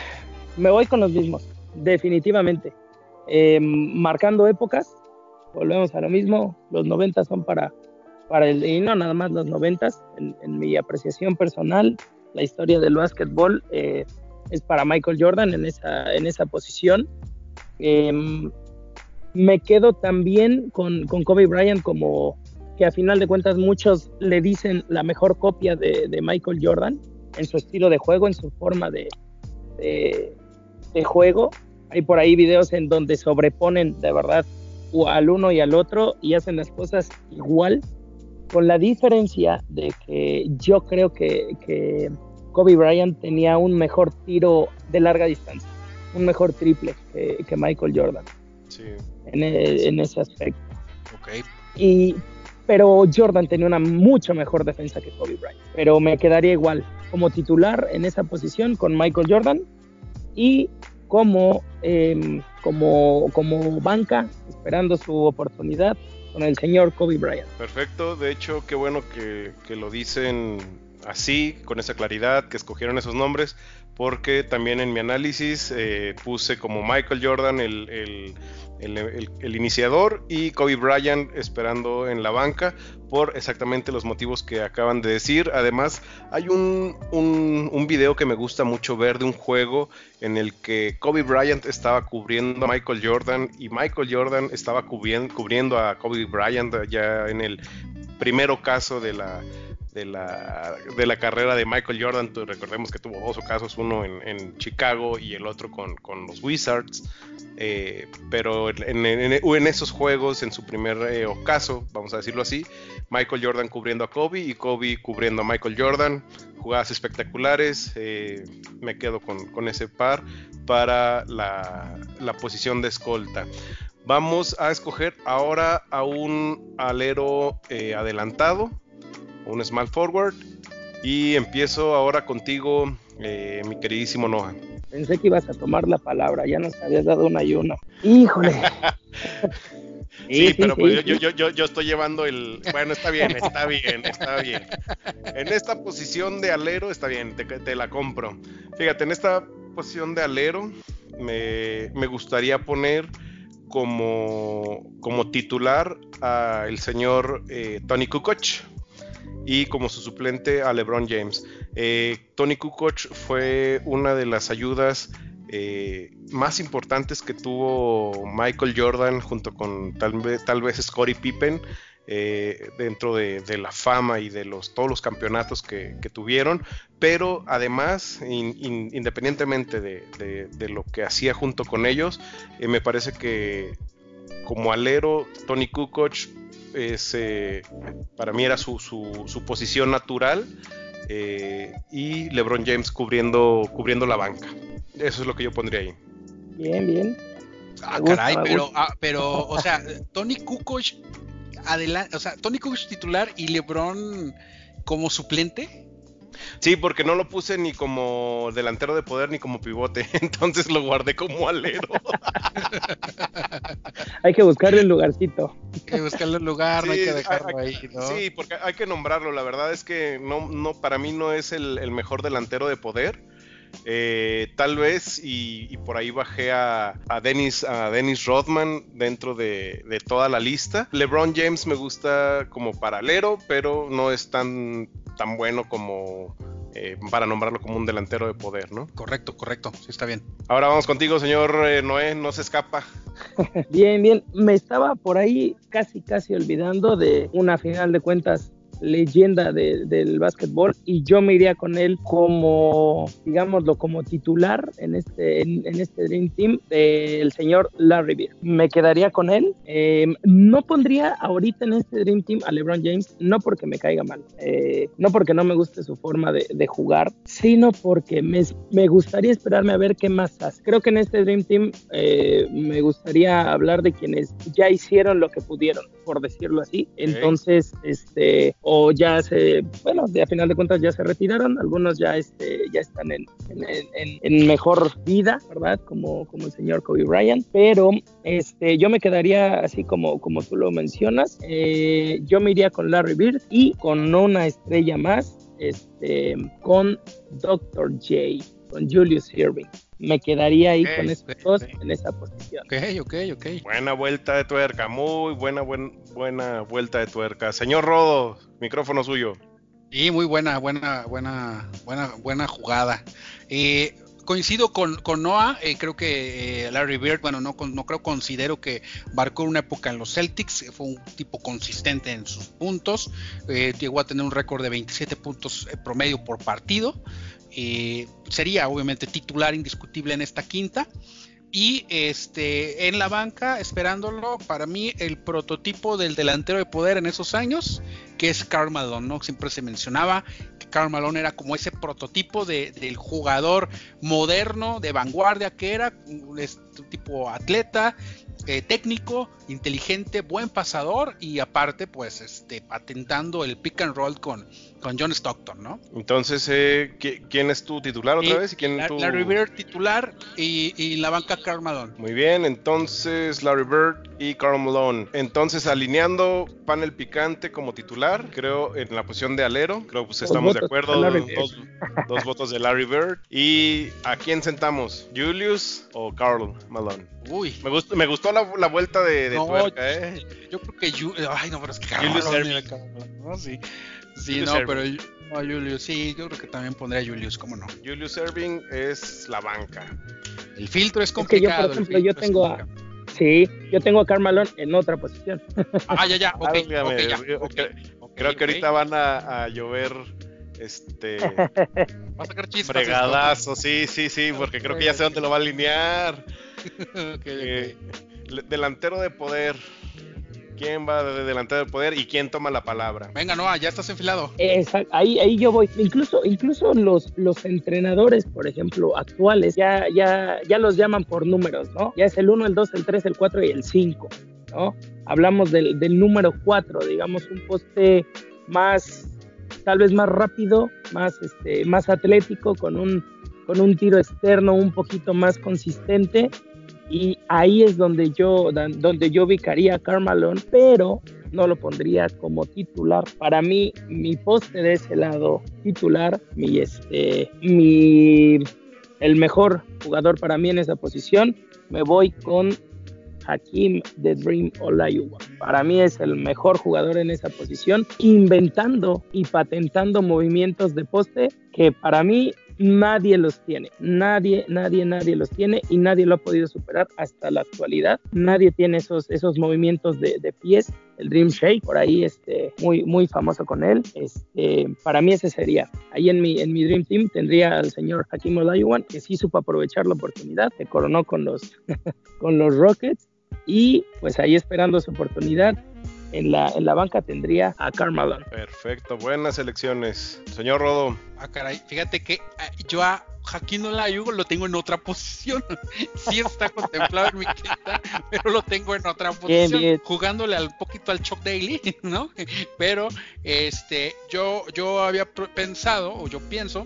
me voy con los mismos, definitivamente. Eh, marcando épocas, volvemos a lo mismo, los 90 son para para el, y no nada más los noventas, en, en mi apreciación personal, la historia del básquetbol eh, es para Michael Jordan en esa, en esa posición. Em, me quedo también con, con, Kobe Bryant como que a final de cuentas muchos le dicen la mejor copia de, de Michael Jordan en su estilo de juego, en su forma de, de, de, juego. Hay por ahí videos en donde sobreponen de verdad al uno y al otro y hacen las cosas igual con la diferencia de que yo creo que, Kobe Bryant tenía un mejor tiro de larga distancia, un mejor triple que, Michael Jordan. Sí. E, en, ese aspecto. Okay. Y, pero Jordan tenía una mucho mejor defensa que Kobe Bryant. Pero me quedaría igual como titular en esa posición con Michael Jordan y como, em, como, como banca, esperando su oportunidad, con el señor Kobe Bryant. Perfecto, de hecho, qué bueno que, lo dicen así, con esa claridad, que escogieron esos nombres, porque también en mi análisis eh, puse como Michael Jordan el, el, iniciador y Kobe Bryant esperando en la banca por exactamente los motivos que acaban de decir. Además, hay un, un, video que me gusta mucho ver de un juego en el que Kobe Bryant estaba cubriendo a Michael Jordan y Michael Jordan estaba cubriendo, cubriendo a Kobe Bryant ya en el primero caso de la de la, de la carrera de Michael Jordan. Recordemos que tuvo dos casos, uno en, Chicago y el otro con, los Wizards. Eh, pero en, esos juegos, en su primer eh, vamos a decirlo así, Michael Jordan cubriendo a Kobe y Kobe cubriendo a Michael Jordan. Jugadas espectaculares. Eh, me quedo con, ese par para la, la posición de escolta. Vamos a escoger ahora a un alero adelantado un small forward. Y empiezo ahora contigo, eh, mi queridísimo Noah. Pensé que ibas a tomar la palabra, ya nos habías dado una y una. Híjole. sí, pero pues yo, yo, yo, yo, estoy llevando el... Bueno, está bien, está bien, está bien. En esta posición de alero, está bien, te, te la compro. Fíjate, en esta posición de alero me, me gustaría poner como, como titular al señor eh, Tony Kukoc y como su suplente a LeBron James. Eh, Tony Kukoc fue una de las ayudas eh, más importantes que tuvo Michael Jordan junto con tal vez, tal vez Scottie Pippen eh, dentro de, la fama y de los, todos los campeonatos que, tuvieron, pero además, independientemente de, lo que hacía junto con ellos, me parece que como alero, Tony Kukoc eh, para mí era su, su, posición natural y LeBron James cubriendo, cubriendo la banca. Eso es lo que yo pondría ahí. Bien, bien. Ah, caray, pero, ah, pero, o sea, Tony Kukoc adelante, o sea, Tony Kukoc titular y LeBron como suplente. Sí, porque no lo puse ni como delantero de poder ni como pivote, entonces lo guardé como alero. hay que buscarle un lugarcito. Hay que buscarle un lugar, no hay que dejarlo ahí, Sí, porque hay que nombrarlo. La verdad es que no, no, para mí no es el mejor delantero de poder eh, tal vez, y, por ahí bajé a, Dennis, a Dennis Rodman dentro de, toda la lista. LeBron James me gusta como paralelo, pero no es tan, tan bueno como eh, para nombrarlo como un delantero de poder, ¿no? Correcto, correcto, sí está bien. Ahora vamos contigo, señor eh, Noé, no se escapa. bien, bien, me estaba por ahí casi, casi olvidando de una final de cuentas leyenda del básquetbol y yo me iría con él como, digámoslo, como titular en este, en, este Dream Team del señor Larry Bird. Me quedaría con él. Eh, no pondría ahorita en este Dream Team a LeBron James, no porque me caiga mal, eh, no porque no me guste su forma de, jugar, sino porque me, me, gustaría esperarme a ver qué más hace. Creo que en este Dream Team eh, me gustaría hablar de quienes ya hicieron lo que pudieron, por decirlo así. Entonces, este, o ya se, bueno, a final de cuentas ya se retiraron, algunos ya, este, ya están en, en, mejor vida, ¿verdad? Como, como el señor Kobe Bryant, pero este, yo me quedaría así como, como tú lo mencionas, eh, yo me iría con Larry Bird y con una estrella más, este, con Dr. J, con Julius Irving me quedaría ahí con estos dos en esa posición. Ok, ok, ok. Buena vuelta de tuerca, muy buena, buena vuelta de tuerca. Señor Rodo, micrófono suyo. Y muy buena, buena, buena, buena, buena jugada. Eh, coincido con, con Noah, eh, creo que eh, Larry Bird, bueno, no, no creo, considero que marcó una época en los Celtics, fue un tipo consistente en sus puntos, llegó a tener un récord de 27 puntos promedio por partido, eh, sería obviamente titular indiscutible en esta quinta. Y este, en la banca, esperándolo, para mí el prototipo del delantero de poder en esos años, que es Karl Malone, ¿no? Siempre se mencionaba que Karl Malone era como ese prototipo del jugador moderno, de vanguardia que era, un este tipo atleta, eh, técnico, inteligente, buen pasador y aparte, pues, este, patentando el pick and roll con, con John Stockton, ¿no? Entonces, eh, ¿quién es tu titular otra vez? ¿Y quién tu... Larry Bird titular y, la banca Carl Malone. Muy bien, entonces Larry Bird y Carl Malone. Entonces, alineando panel picante como titular, creo en la posición de alero, creo que pues, estamos de acuerdo, dos, dos, votos de Larry Bird. ¿Y a quién sentamos? ¿Julius o Carl Malone? Uy. Me gustó, me gustó la, la vuelta de, de tuerca, ¿eh? Yo creo que... Ay, no, pero es que Malone... ¿no? Sí. Sí, no, pero Julius, sí, yo creo que también pondría a Julius, ¿cómo no? Julius Erving es la banca. El filtro es complicado. yo, por ejemplo, yo tengo a. Sí, yo tengo a Carmalón en otra posición. Ah, ya, ya, ok, okay, ya, Creo que ahorita van a, llover este va a sacar chispas fregadazo, sí, sí, sí, porque creo que ya sé dónde lo va a alinear. Eh, delantero de poder quién va de delantero de poder y quién toma la palabra. Venga, Noah, ya estás enfilado. Exacto, ahí, ahí yo voy. Incluso, incluso los, los entrenadores, por ejemplo, actuales, ya, ya, ya los llaman por números, ¿no? Ya es el 1, el 2, el 3, el 4 y el 5, ¿no? Hablamos del, del número 4, digamos, un poste más, tal vez más rápido, más, este, más atlético, con un, con un tiro externo un poquito más consistente y ahí es donde yo, donde yo ubicaría a Carmalón, pero no lo pondría como titular. Para mí, mi poste de ese lado titular, mi este, mi el mejor jugador para mí en esa posición, me voy con Hakim de Dream Olajuwon. Para mí es el mejor jugador en esa posición, inventando y patentando movimientos de poste que para mí nadie los tiene, nadie, nadie, nadie los tiene y nadie lo ha podido superar hasta la actualidad. Nadie tiene esos, esos movimientos de, de pies, el Dream Shake, por ahí este, muy, muy famoso con él. Este, para mí ese sería. Ahí en mi, en mi Dream Team tendría al señor Hakim Olajuwon, que sí supo aprovechar la oportunidad, se coronó con los, con los Rockets y pues ahí esperando su oportunidad en la, en la banca tendría a Carmelo. Perfecto, buenas elecciones. Señor Rodo. Ah, caray, fíjate que ah, yo a Joaquín Olajuwon lo tengo en otra posición. sí está contemplado en mi quinta, pero lo tengo en otra posición, jugándole al poquito al Chuck Daily, ¿no? Pero este, yo, yo había pensado, o yo pienso,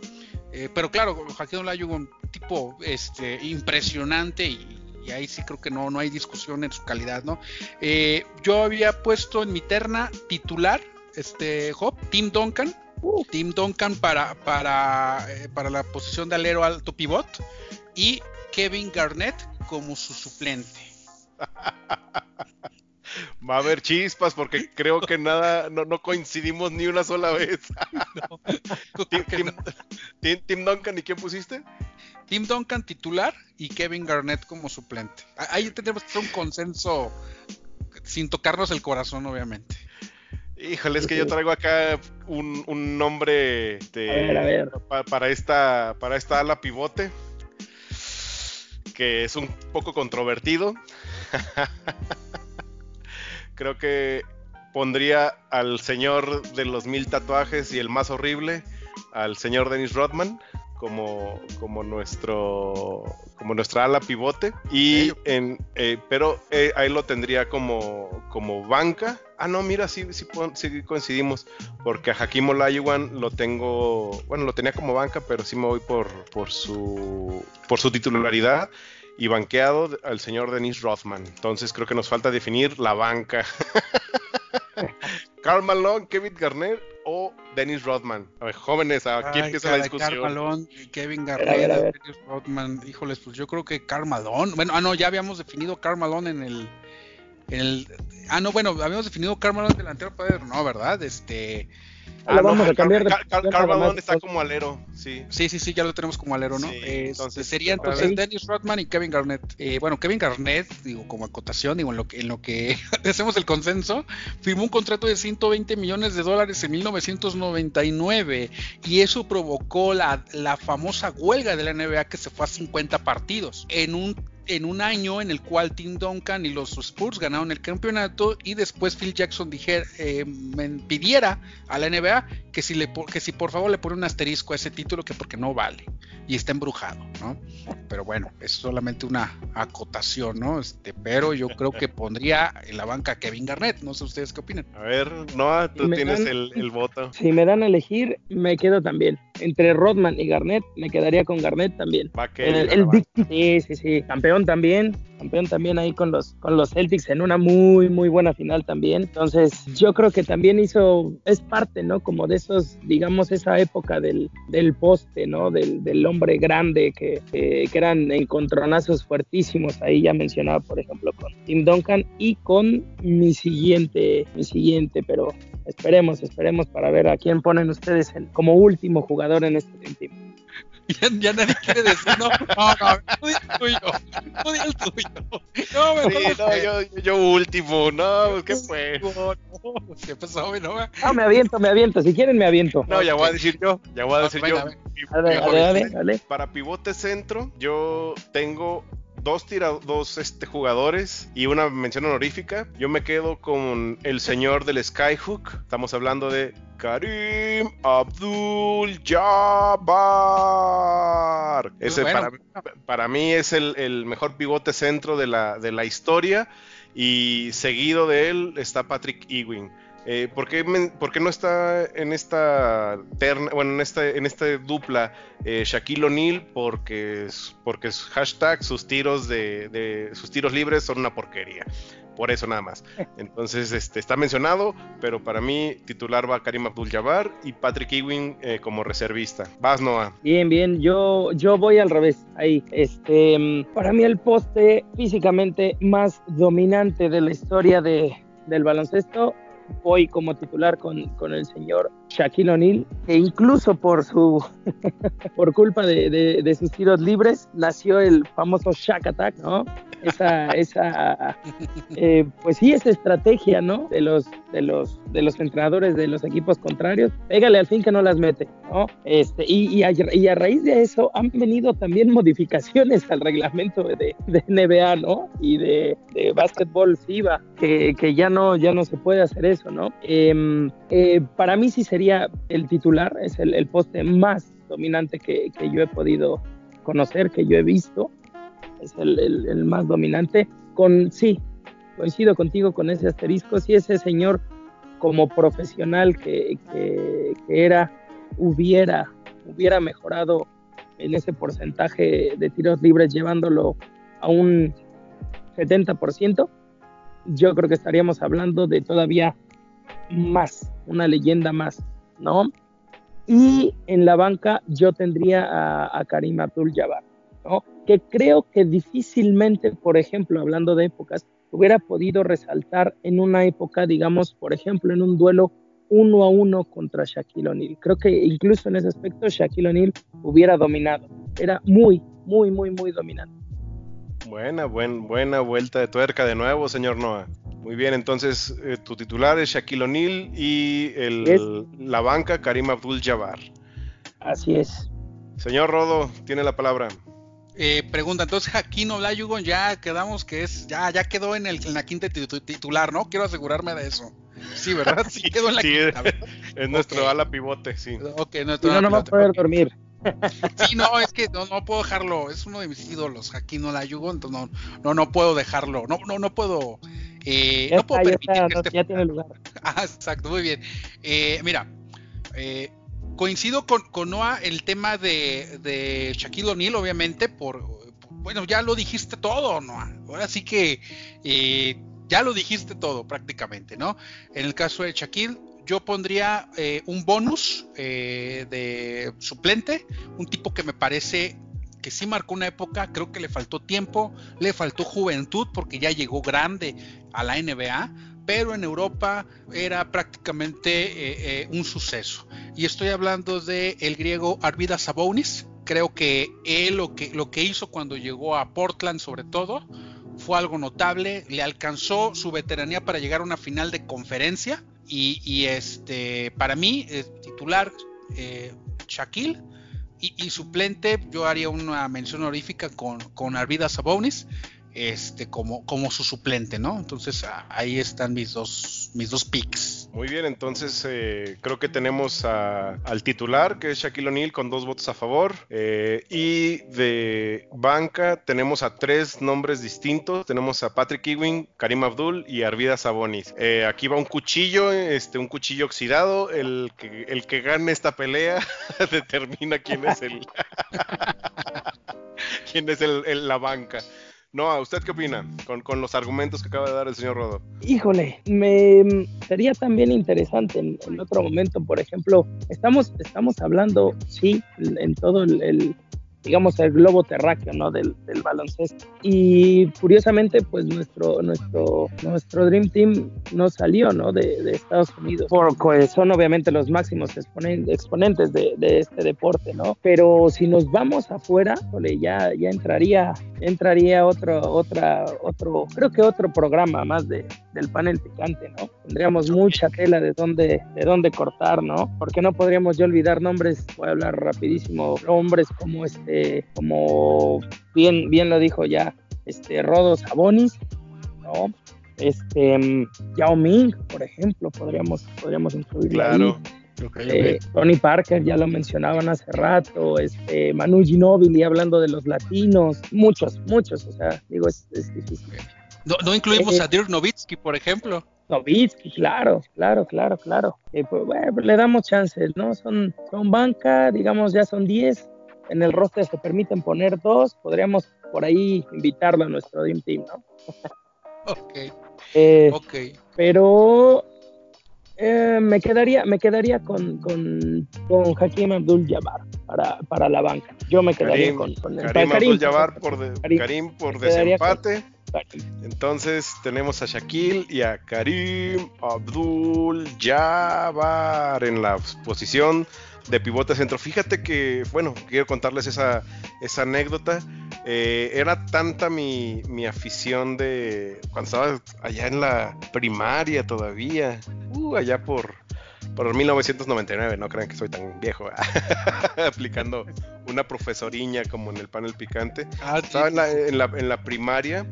eh, pero claro, Joaquín Olajuwon, tipo este, impresionante y y ahí sí creo que no, no hay discusión en su calidad, ¿no? Eh, yo había puesto en mi terna titular, este, Hop, Tim Duncan, uh. Tim Duncan para, para, eh, para la posición de alero alto pivot y Kevin Garnett como su suplente. Va a haber chispas porque creo que nada, no, no coincidimos ni una sola vez. Tim, Duncan, ¿y quién pusiste? Tim Duncan titular y Kevin Garnett como suplente. Ahí tenemos que un consenso sin tocarnos el corazón, obviamente. Híjole, es que yo traigo acá un, nombre de, Para, esta, para esta ala pivote que es un poco controvertido. Creo que pondría al señor de los mil tatuajes y el más horrible, al señor Dennis Rodman como, como nuestro como nuestra ala pivote. Y en eh, pero eh, ahí lo tendría como como banca. Ah no mira sí, sí, sí coincidimos porque a Hakim Olajuwon lo tengo bueno lo tenía como banca pero sí me voy por por su por su titularidad y banqueado al señor Denis Rothman entonces creo que nos falta definir la banca Carl Malone, Kevin Garnett o Dennis Rodman. A ver, jóvenes, aquí empieza la discusión. Carl Malone, Kevin Garnett, Dennis Rodman. Híjoles, pues yo creo que Carl Malone. Bueno, ah, no, ya habíamos definido Carl Malone en el. El ah, no, bueno, habíamos definido Carl Malone delantero, pero no, ¿verdad? Este. Ah, vamos a cambiar de Car está como alero, sí. Sí, sí, sí, ya lo tenemos como alero, ¿no? entonces, sería entonces Dennis Rodman y Kevin Garnett. Eh, bueno, Kevin Garnett, digo, como acotación, digo, en lo que, en lo que hacemos el consenso, firmó un contrato de 120 millones de dólares en 1999 y eso provocó la, la famosa huelga de la NBA que se fue a 50 partidos en un en un año en el cual Tim Duncan y los Spurs ganaron el campeonato y después Phil Jackson dijera, eh, pidiera a la NBA que si, le, que si por favor le pone un asterisco a ese título que porque no vale y está embrujado, ¿no? Pero bueno, es solamente una acotación, ¿no? Este, pero yo creo que pondría en la banca a Kevin Garnett, no sé ustedes qué opinan. A ver, Noah, tú tienes el, voto. Si me dan a elegir, me quedo también. Entre Rodman y Garnett, me quedaría con Garnett también. Va el, el sí, sí, sí, campeón también, campeón también ahí con los, con los Celtics en una muy, muy buena final también. Entonces, yo creo que también hizo, es parte, ¿no? Como de esos, digamos, esa época del, del poste, ¿no? Del, del hombre grande que, que, eran encontronazos fuertísimos. Ahí ya mencionaba, por ejemplo, con Tim Duncan y con mi siguiente, mi siguiente, pero esperemos, esperemos para ver a quién ponen ustedes como último jugador en este team. Ya, nadie quiere decir, no, no, no, tú el tuyo, tú el tuyo. No, mejor sí, no, yo, yo, último, no, pues, ¿qué fue? No, ¿qué pasó, no? No, me aviento, me aviento, si quieren me aviento. No, ya voy a decir yo, ya voy a decir yo. Para pivote centro, yo tengo dos, tira, dos este, jugadores y una mención honorífica. Yo me quedo con el señor del Skyhook. Estamos hablando de Karim Abdul Jabbar. Ese para, mí es el, mejor pivote centro de la, de la historia. Y seguido de él está Patrick Ewing. Eh, ¿por, qué no está en esta terna, bueno, en esta, en esta dupla eh, Shaquille O'Neal? Porque, porque hashtag sus tiros de, sus tiros libres son una porquería. Por eso nada más. Entonces, este, está mencionado, pero para mí titular va Karim Abdul-Jabbar y Patrick Ewing eh, como reservista. Vas, Noah. Bien, bien. Yo, yo voy al revés ahí. Este, para mí el poste físicamente más dominante de la historia de, del baloncesto voy como titular con, con el señor Shaquille O'Neal, que incluso por su por culpa de, de, sus tiros libres nació el famoso Shaq Attack, ¿no? Esa, esa eh, pues sí, esa estrategia, ¿no? De los, de los, de los entrenadores de los equipos contrarios, pégale al fin que no las mete, ¿no? Este, y, y, a, y a raíz de eso han venido también modificaciones al reglamento de, de NBA, ¿no? Y de, de básquetbol FIBA, que, que, ya no, ya no se puede hacer eso, ¿no? Em, eh, para mí sí sería el titular, es el, el poste más dominante que, que, yo he podido conocer, que yo he visto, es el, el, el más dominante, con, sí, coincido contigo con ese asterisco, si ese señor como profesional que, que, que, era, hubiera, hubiera mejorado en ese porcentaje de tiros libres llevándolo a un 70%, yo creo que estaríamos hablando de todavía más, una leyenda más, ¿no? Y en la banca yo tendría a, Karim Abdul-Jabbar, ¿no? Que creo que difícilmente, por ejemplo, hablando de épocas, hubiera podido resaltar en una época, digamos, por ejemplo, en un duelo uno a uno contra Shaquille O'Neal. Creo que incluso en ese aspecto Shaquille O'Neal hubiera dominado. Era muy, muy, muy, muy dominante. Buena, buen, buena vuelta de tuerca de nuevo, señor Noah. Muy bien, entonces eh, tu titular es Shaquille O'Neal y el, la banca Karim Abdul Jabbar. Así es. Señor Rodo, tiene la palabra. Eh, pregunta, entonces Jaquín Olajuwon ya quedamos que es, ya, ya quedó en, el, en la quinta titular, ¿no? Quiero asegurarme de eso. Sí, ¿verdad? Sí, quedó en la quinta. Es, nuestro ala pivote, sí. Ok, nuestro no, no va a poder dormir. Sí, no, es que no, no puedo dejarlo, es uno de mis ídolos, Jaquín Olajuwon, entonces no, no, no puedo dejarlo, no, no, no puedo, eh, no puedo permitir que este... ya tiene lugar. Ah, exacto, muy bien. Eh, mira, eh, coincido con, con Noah el tema de, de Shaquille O'Neal, obviamente, por, bueno, ya lo dijiste todo, Noah. Ahora sí que eh, ya lo dijiste todo prácticamente, ¿no? En el caso de Shaquille, yo pondría eh, un bonus eh, de suplente, un tipo que me parece que sí marcó una época, creo que le faltó tiempo, le faltó juventud porque ya llegó grande a la NBA, pero en Europa era prácticamente eh, eh, un suceso. Y estoy hablando de el griego Arvidas Sabonis. Creo que él lo que, lo que hizo cuando llegó a Portland sobre todo fue algo notable. Le alcanzó su veteranía para llegar a una final de conferencia. Y, este, para mí, eh, titular Shaquille y, suplente, yo haría una mención honorífica con, con Sabonis este, como, su suplente, ¿no? Entonces ahí están mis dos, mis dos picks. Muy bien, entonces eh, creo que tenemos al titular, que es Shaquille O'Neal, con dos votos a favor. Eh, y de banca tenemos a tres nombres distintos. Tenemos a Patrick Ewing, Karim Abdul y Arvida Sabonis. Eh, aquí va un cuchillo, este, un cuchillo oxidado. El que, el que gane esta pelea determina quién es el... quién es el, el, la banca. No, ¿usted qué opina con, con, los argumentos que acaba de dar el señor Rodo? Híjole, me sería también interesante en, otro momento, por ejemplo, estamos, estamos hablando, sí, en, todo el, digamos, el globo terráqueo, ¿no? Del, del, baloncesto. Y curiosamente, pues nuestro, nuestro, nuestro Dream Team no salió, ¿no? De, de Estados Unidos, porque son obviamente los máximos exponen, exponentes de, de, este deporte, ¿no? Pero si nos vamos afuera, ole, ya, ya entraría, entraría otro, otra, otro, creo que otro programa más de, del panel picante, ¿no? Tendríamos mucha tela de dónde, de dónde cortar, ¿no? Porque no podríamos yo olvidar nombres, voy a hablar rapidísimo, nombres como este como bien, bien lo dijo ya este Rodo Sabonis, ¿no? Este Yao Ming, por ejemplo, podríamos, podríamos incluirlo claro. ahí. Okay, okay. Eh, Tony Parker, ya lo mencionaban hace rato, este, Manu Ginóbili hablando de los latinos, muchos, muchos, o sea, digo, es, es difícil. No, no incluimos eh, a Dirk Nowitzki, por ejemplo. Nowitzki, claro, claro, claro, claro. Eh, pues, bueno, le damos chances, ¿no? Son, son banca, digamos, ya son 10, en el roster se permiten poner dos, podríamos por ahí invitarlo a nuestro Dream Team, ¿no? ok. Eh, okay. Pero eh, me quedaría, me quedaría con, con, con Hakim Abdul Jabbar para, para la banca. Yo me quedaría Karim, con, con el Karim, Karim Abdul Jabbar por, de, Karim, Karim por desempate. Entonces tenemos a Shaquille y a Karim Abdul Jabbar en la posición de pivote centro. Fíjate que, bueno, quiero contarles esa, esa anécdota. Eh, era tanta mi, mi, afición de cuando estaba allá en la primaria todavía, uh, allá por, por 1999, no crean que soy tan viejo, aplicando una profesoriña como en el panel picante. Ah, estaba en la, en, la, en la primaria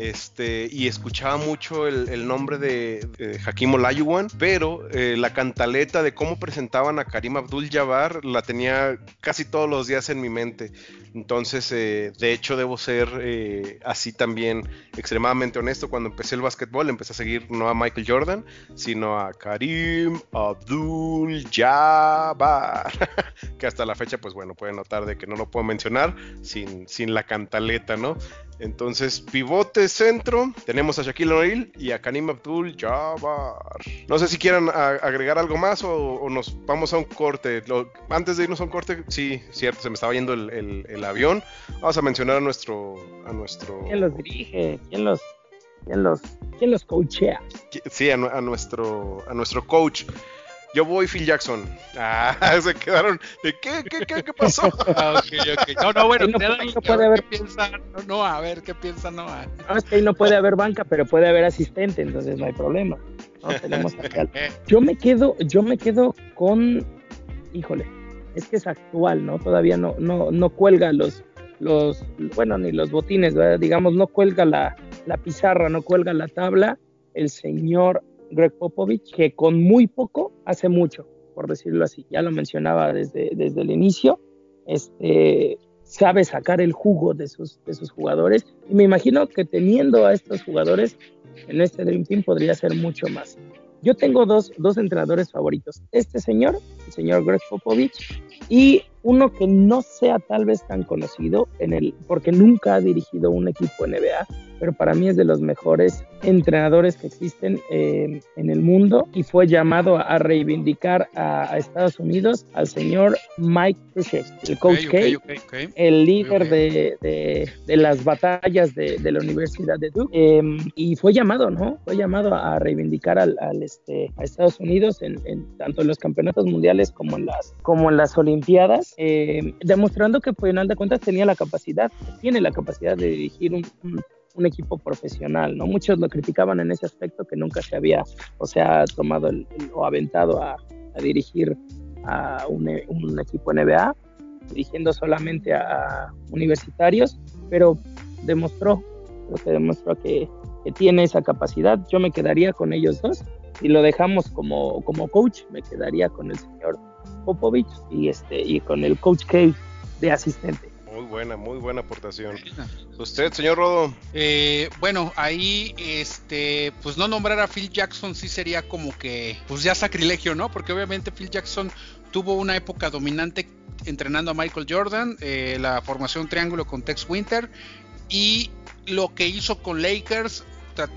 este, y escuchaba mucho el, nombre de, de, Hakim Olajuwon, pero eh, la cantaleta de cómo presentaban a Karim Abdul-Jabbar la tenía casi todos los días en mi mente. Entonces, eh, de hecho, debo ser eh, así también extremadamente honesto. Cuando empecé el básquetbol, empecé a seguir no a Michael Jordan, sino a Karim Abdul-Jabbar, que hasta la fecha, pues bueno, pueden notar de que no lo puedo mencionar sin, sin la cantaleta, ¿no? Entonces, pivote centro, tenemos a Shaquille O'Neal y a Karim Abdul Jabbar. No sé si quieran agregar algo más o, nos vamos a un corte. antes de irnos a un corte, sí, cierto, se me estaba yendo el, avión. Vamos a mencionar a nuestro, a nuestro. ¿Quién los dirige? ¿Quién los, quién los, quién los coachea? Sí, a, a nuestro, a nuestro coach. Yo voy Phil Jackson. Ah, se quedaron. ¿De qué? ¿Qué, qué, qué pasó? Ah, okay, okay. No, no, bueno, no, no puede haber. ¿Qué piensa no, a ver, ¿qué piensa Noah? No, es que ahí no puede haber banca, pero puede haber asistente, entonces no hay problema. No, tenemos Yo me quedo, yo me quedo con. Híjole, es que es actual, ¿no? Todavía no, no, no cuelga los, los, bueno, ni los botines, ¿verdad? digamos, no cuelga la, la pizarra, no cuelga la tabla. El señor Greg Popovich, que con muy poco hace mucho, por decirlo así. Ya lo mencionaba desde, desde el inicio. Este, sabe sacar el jugo de sus, de sus jugadores. Y me imagino que teniendo a estos jugadores en este Dream Team podría ser mucho más. Yo tengo dos, dos entrenadores favoritos. Este señor, el señor Greg Popovich, y uno que no sea tal vez tan conocido en el, porque nunca ha dirigido un equipo NBA, pero para mí es de los mejores entrenadores que existen eh, en el mundo y fue llamado a reivindicar a, Estados Unidos al señor Mike Krzyzewski, el coach K, el líder de, de, las batallas de, de, la Universidad de Duke em, y fue llamado, ¿no? Fue llamado a reivindicar al, al este, a Estados Unidos en, en, tanto en los campeonatos mundiales como en las como en las Olimpiadas, em, demostrando que pues, final cuentas tenía la capacidad, tiene la capacidad de dirigir un equipo profesional, ¿no? Muchos lo criticaban en ese aspecto que nunca se había, o sea, tomado el, o aventado a, dirigir a un, equipo NBA, dirigiendo solamente a universitarios, pero demostró, lo que demostró que, tiene esa capacidad. Yo me quedaría con ellos dos. Si lo dejamos como, como coach, me quedaría con el señor Popovich y, este, y con el coach K de asistente. Muy buena, muy buena aportación. ¿Usted, señor Rodo? Eh, bueno, ahí, este, pues no nombrar a Phil Jackson sí sería como que, pues ya sacrilegio, ¿no? Porque obviamente Phil Jackson tuvo una época dominante entrenando a Michael Jordan, eh, la formación triángulo con Tex Winter y lo que hizo con Lakers,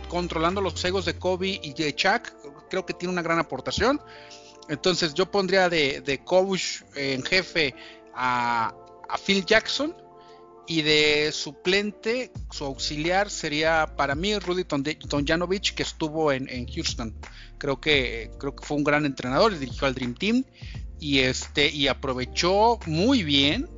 controlando los egos de Kobe y de Chuck, creo que tiene una gran aportación. Entonces yo pondría de, de coach en jefe a, a Phil Jackson y de suplente, su auxiliar sería para mí Rudy Tonjanovich, que estuvo en, Houston. Creo que, creo que fue un gran entrenador, dirigió al Dream Team y, este, y aprovechó muy bien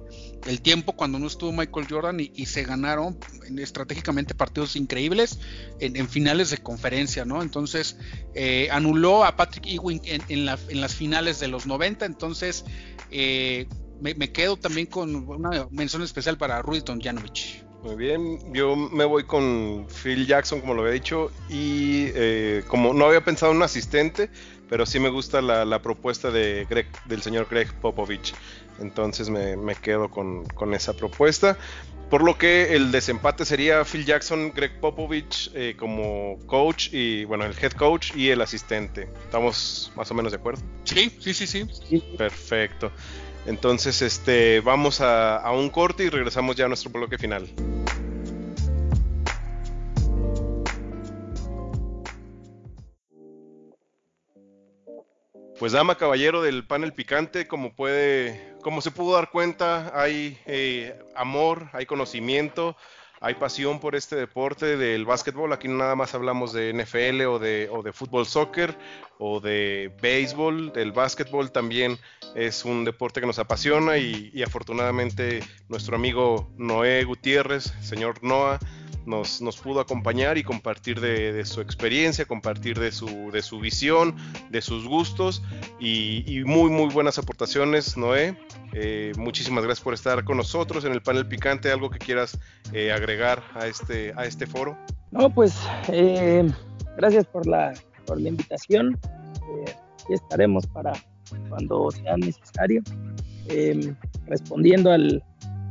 el tiempo cuando no estuvo Michael Jordan y, se ganaron estratégicamente partidos increíbles en, finales de conferencia, ¿no? Entonces eh, anuló a Patrick Ewing en, en, las finales de los 90, entonces eh, me, quedo también con una mención especial para Rudy Janovich. Muy bien, yo me voy con Phil Jackson, como lo había dicho, y eh, como no había pensado en un asistente, pero sí me gusta la, propuesta de Greg, del señor Greg Popovich. Entonces me, quedo con, esa propuesta. Por lo que el desempate sería Phil Jackson, Greg Popovich eh, como coach y bueno, el head coach y el asistente. ¿Estamos más o menos de acuerdo? Sí, sí, sí, sí. Perfecto. Entonces, este, vamos a, un corte y regresamos ya a nuestro bloque final. Pues dama caballero del panel picante, como puede, como se pudo dar cuenta, hay eh, amor, hay conocimiento, hay pasión por este deporte del básquetbol. Aquí nada más hablamos de NFL o de, o de fútbol soccer o de béisbol. El básquetbol también es un deporte que nos apasiona y, afortunadamente nuestro amigo Noé Gutiérrez, señor Noah, nos, nos, pudo acompañar y compartir de, su experiencia, compartir de su, de su visión, de sus gustos y, muy, muy buenas aportaciones, Noé. Eh, muchísimas gracias por estar con nosotros en el panel picante. ¿Algo que quieras eh, agregar a este, a este foro? No, pues eh, gracias por la, por la invitación. aquí estaremos para cuando sea necesario. respondiendo al,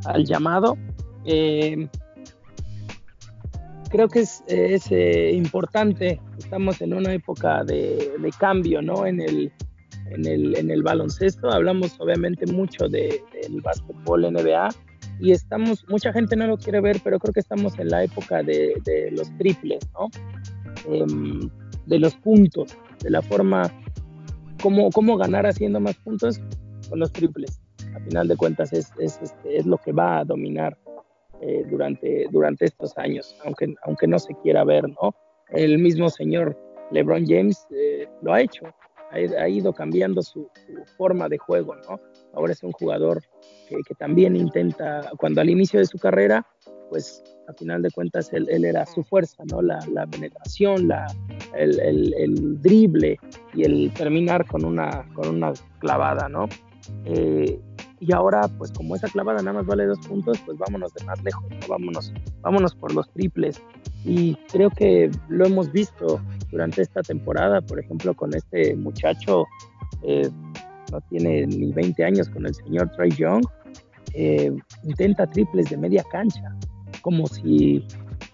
al llamado, creo que es, es importante. Estamos en una época de, cambio, ¿no? En el, baloncesto. Hablamos obviamente mucho del de, básquetbol NBA y estamos, mucha gente no lo quiere ver, pero creo que estamos en la época de, los triples, ¿no? Em, de los puntos, de la forma, cómo, cómo ganar haciendo más puntos con los triples. A final de cuentas es, es, este, es lo que va a dominar eh, durante, durante estos años, aunque, aunque no se quiera ver, ¿no? El mismo señor LeBron James eh, lo ha hecho, ha, ido cambiando su, forma de juego, ¿no? Ahora es un jugador que, también intenta, cuando al inicio de su carrera, pues a final de cuentas él, era su fuerza, ¿no? La, la penetración, la, el, el, drible y el terminar con una, con una clavada, ¿no? Eh, y ahora, pues como esa clavada nada más vale dos puntos, pues vámonos de más lejos, vámonos, vámonos por los triples. Y creo que lo hemos visto durante esta temporada, por ejemplo, con este muchacho, eh, no tiene ni 20 años, con el señor Trey Young, eh, intenta triples de media cancha, como si,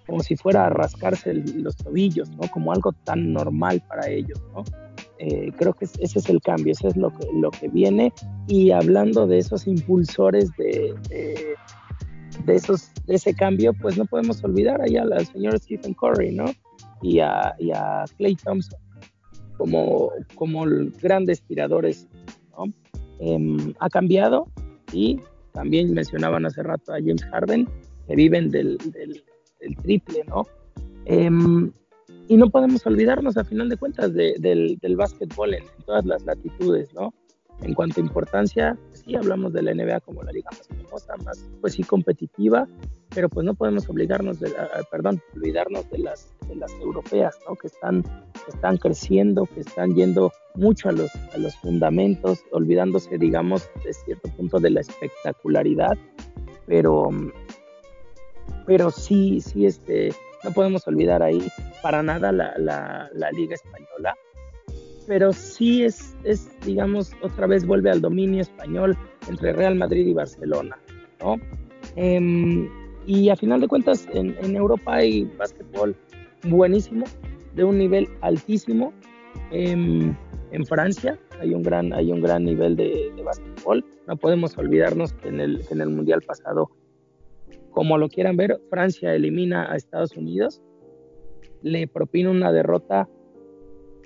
como si fuera a rascarse los tobillos, ¿no? Como algo tan normal para ellos, ¿no? Eh, creo que ese es el cambio, ese es lo que, lo que viene. Y hablando de esos impulsores de, de, esos, de ese cambio, pues no podemos olvidar allá al señor Stephen Curry, ¿no? Y a, y a Clay Thompson como, como grandes tiradores, ¿no? Em, ha cambiado y también mencionaban hace rato a James Harden, que viven del, del, triple, ¿no? Em, y no podemos olvidarnos, a final de cuentas, del, del básquetbol en, todas las latitudes, ¿no? En cuanto a importancia, sí hablamos de la NBA como la liga más famosa, más, pues sí, competitiva, pero pues no podemos obligarnos de, perdón, olvidarnos de las, de las europeas, ¿no? Que están, están creciendo, que están yendo mucho a los, a los fundamentos, olvidándose, digamos, de cierto punto de la espectacularidad, pero, pero sí, sí, este, no podemos olvidar ahí para nada la, Liga Española, pero sí es, digamos, otra vez vuelve al dominio español entre Real Madrid y Barcelona, ¿no? Em, y a final de cuentas, en, Europa hay básquetbol buenísimo, de un nivel altísimo. Em, en Francia hay un gran, hay un gran nivel de, de básquetbol. No podemos olvidarnos que en el, en el Mundial pasado como lo quieran ver, Francia elimina a Estados Unidos, le propina una derrota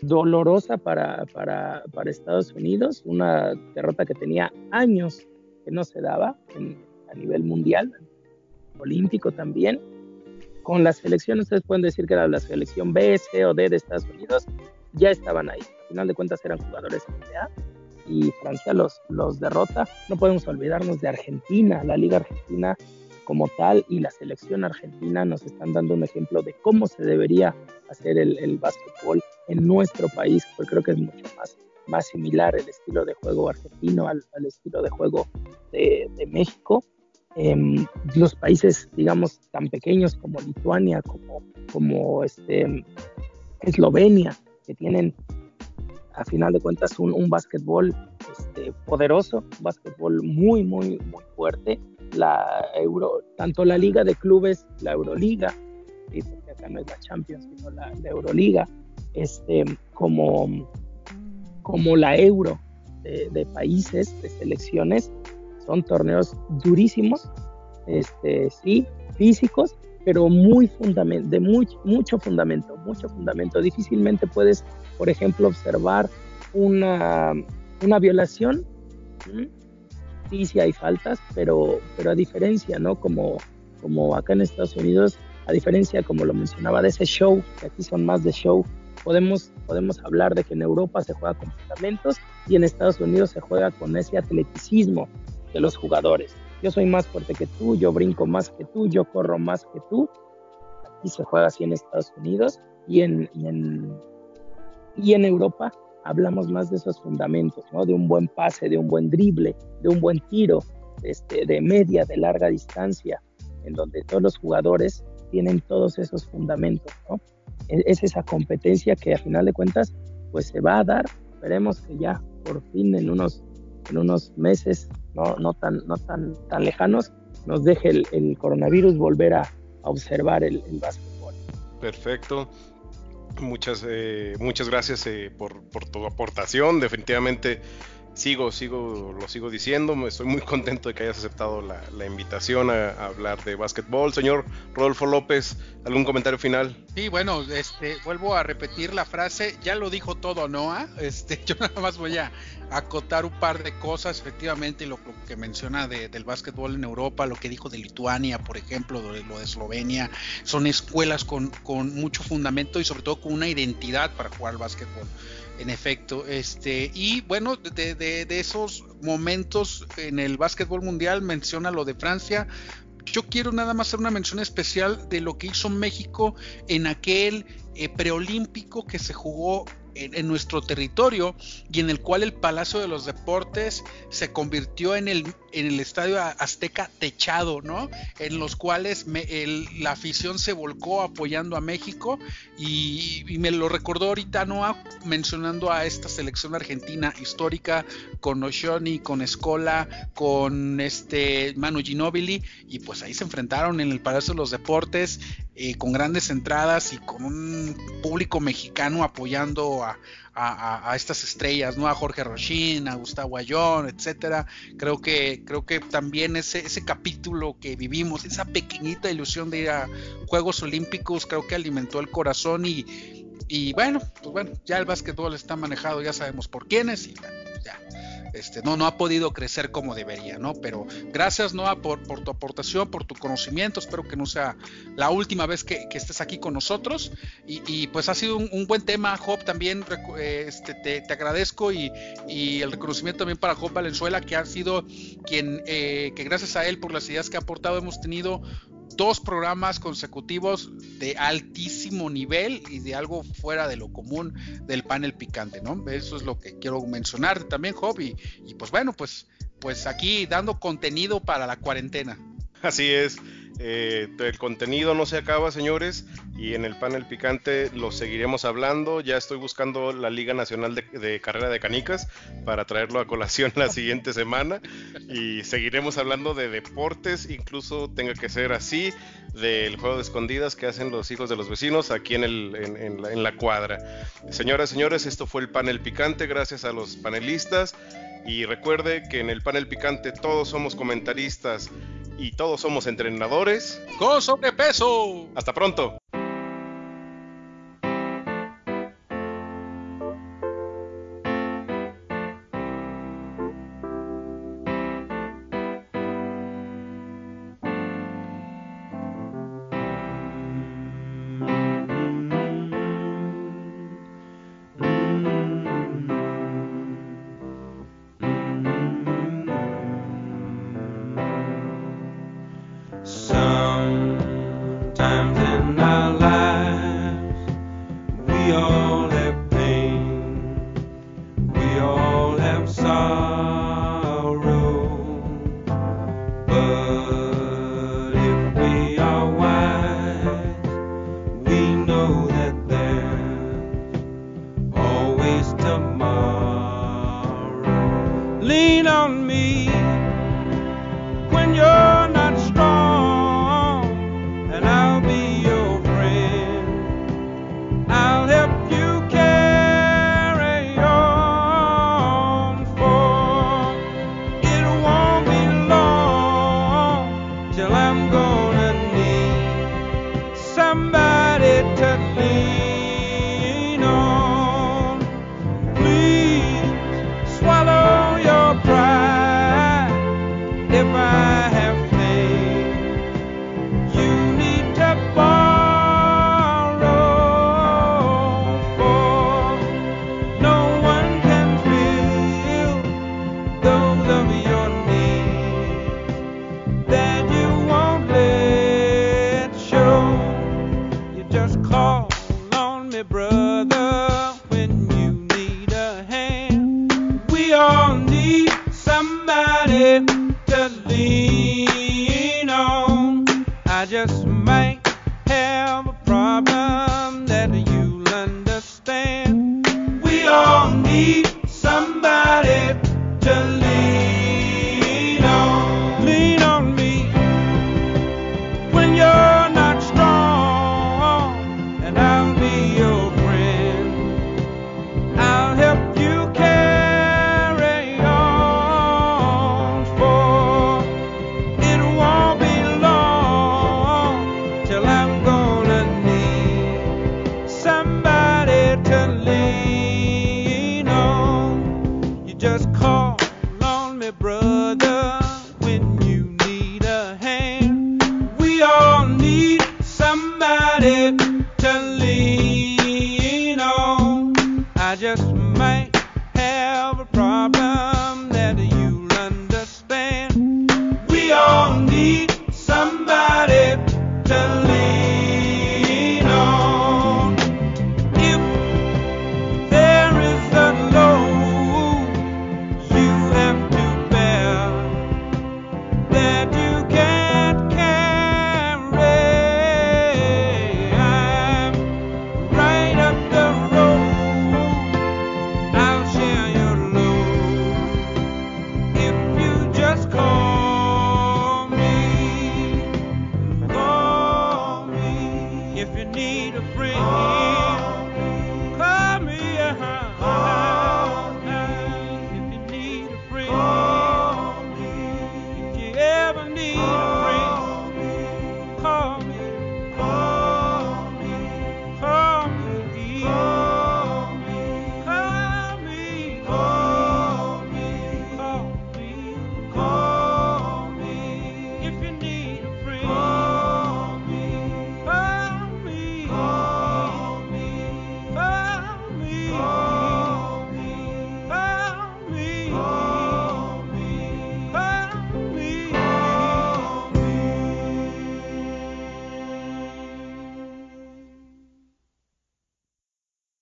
dolorosa para, para, para Estados Unidos, una derrota que tenía años que no se daba a nivel mundial, olímpico también. Con las selecciones, ustedes pueden decir que era la selección B, C o D de Estados Unidos, ya estaban ahí. Al final de cuentas eran jugadores NBA y Francia los, los derrota. No podemos olvidarnos de Argentina, la Liga Argentina como tal y la selección argentina nos están dando un ejemplo de cómo se debería hacer el, el básquetbol en nuestro país, porque creo que es mucho más, más similar el estilo de juego argentino al, estilo de juego de, México. Em, los países, digamos, tan pequeños como Lituania, como, como este, Eslovenia, que tienen a final de cuentas un, un básquetbol este, poderoso, un básquetbol muy, muy, muy fuerte, la Euro, tanto la Liga de Clubes, la Euroliga, y porque acá no es la Champions, sino la, Euroliga, este, como, como la Euro de, países, de selecciones, son torneos durísimos, este, sí, físicos, pero muy fundament de muy, mucho fundamento, mucho fundamento. Difícilmente puedes, por ejemplo, observar una, una violación sí hay faltas, pero, pero a diferencia, ¿no? Como, como acá en Estados Unidos, a diferencia, como lo mencionaba, de ese show, que aquí son más de show, podemos, podemos hablar de que en Europa se juega con fundamentos y en Estados Unidos se juega con ese atleticismo de los jugadores. Yo soy más fuerte que tú, yo brinco más que tú, yo corro más que tú. Aquí se juega así en Estados Unidos y en, y en, y en Europa hablamos más de esos fundamentos, ¿no? de un buen pase, de un buen drible, de un buen tiro, este, de media, de larga distancia, en donde todos los jugadores tienen todos esos fundamentos, ¿no? E-, es esa competencia que a final de cuentas pues se va a dar, esperemos que ya por fin en unos, en unos meses no, no, tan, no tan, tan lejanos nos deje el, coronavirus volver a, observar el, el básquetbol. Perfecto. Muchas, eh, muchas gracias eh, por, por, tu aportación. Definitivamente sigo, sigo, lo sigo diciendo, estoy muy contento de que hayas aceptado la, invitación a, hablar de básquetbol. Señor Rodolfo López, ¿algún comentario final? Sí, bueno, este, vuelvo a repetir la frase, ya lo dijo todo Noah, este, yo nada más voy a acotar un par de cosas, efectivamente, lo, que menciona del básquetbol en Europa, lo que dijo de Lituania, por ejemplo, lo de, lo de Eslovenia, son escuelas con, con mucho fundamento y sobre todo con una identidad para jugar al básquetbol en efecto. Este, y bueno, de, de, esos momentos en el básquetbol mundial, menciona lo de Francia. Yo quiero nada más hacer una mención especial de lo que hizo México en aquel eh, preolímpico que se jugó en, nuestro territorio y en el cual el Palacio de los Deportes se convirtió en el, en el Estadio Azteca techado, ¿no? En los cuales la afición se volcó apoyando a México y, me lo recordó ahorita Noah mencionando a esta selección argentina histórica con Oshoni, con Escola, con este Manu Ginobili y pues ahí se enfrentaron en el Palacio de los Deportes eh, con grandes entradas y con un público mexicano apoyando a, estas estrellas, ¿no? A Jorge Rochin, a Gustavo Ayón, etcétera. Creo que, creo que también ese, ese capítulo que vivimos, esa pequeñita ilusión de ir a Juegos Olímpicos, creo que alimentó el corazón y, y bueno, pues bueno, ya el básquetbol está manejado, ya sabemos por quiénes y este, no, no ha podido crecer como debería, ¿no? Pero gracias, Noah, por, tu aportación, por tu conocimiento. Espero que no sea la última vez que, estés aquí con nosotros. Y, pues ha sido un, buen tema, Job, también este, te, agradezco y, el reconocimiento también para Job Valenzuela, que ha sido quien, eh, que gracias a él por las ideas que ha aportado, hemos tenido dos programas consecutivos de altísimo nivel y de algo fuera de lo común del panel picante, ¿no? Eso es lo que quiero mencionar también, Job, y, y pues bueno, pues, pues aquí dando contenido para la cuarentena. Así es. Eh, el contenido no se acaba, señores, y en el panel picante lo seguiremos hablando. Ya estoy buscando la Liga Nacional de, Carrera de Canicas para traerlo a colación la siguiente semana y seguiremos hablando de deportes, incluso tenga que ser así, del juego de escondidas que hacen los hijos de los vecinos aquí en, en la cuadra. Señoras, señores, esto fue el panel picante, gracias a los panelistas. Y recuerde que en el panel picante todos somos comentaristas y todos somos entrenadores con sobrepeso. Hasta pronto. aí.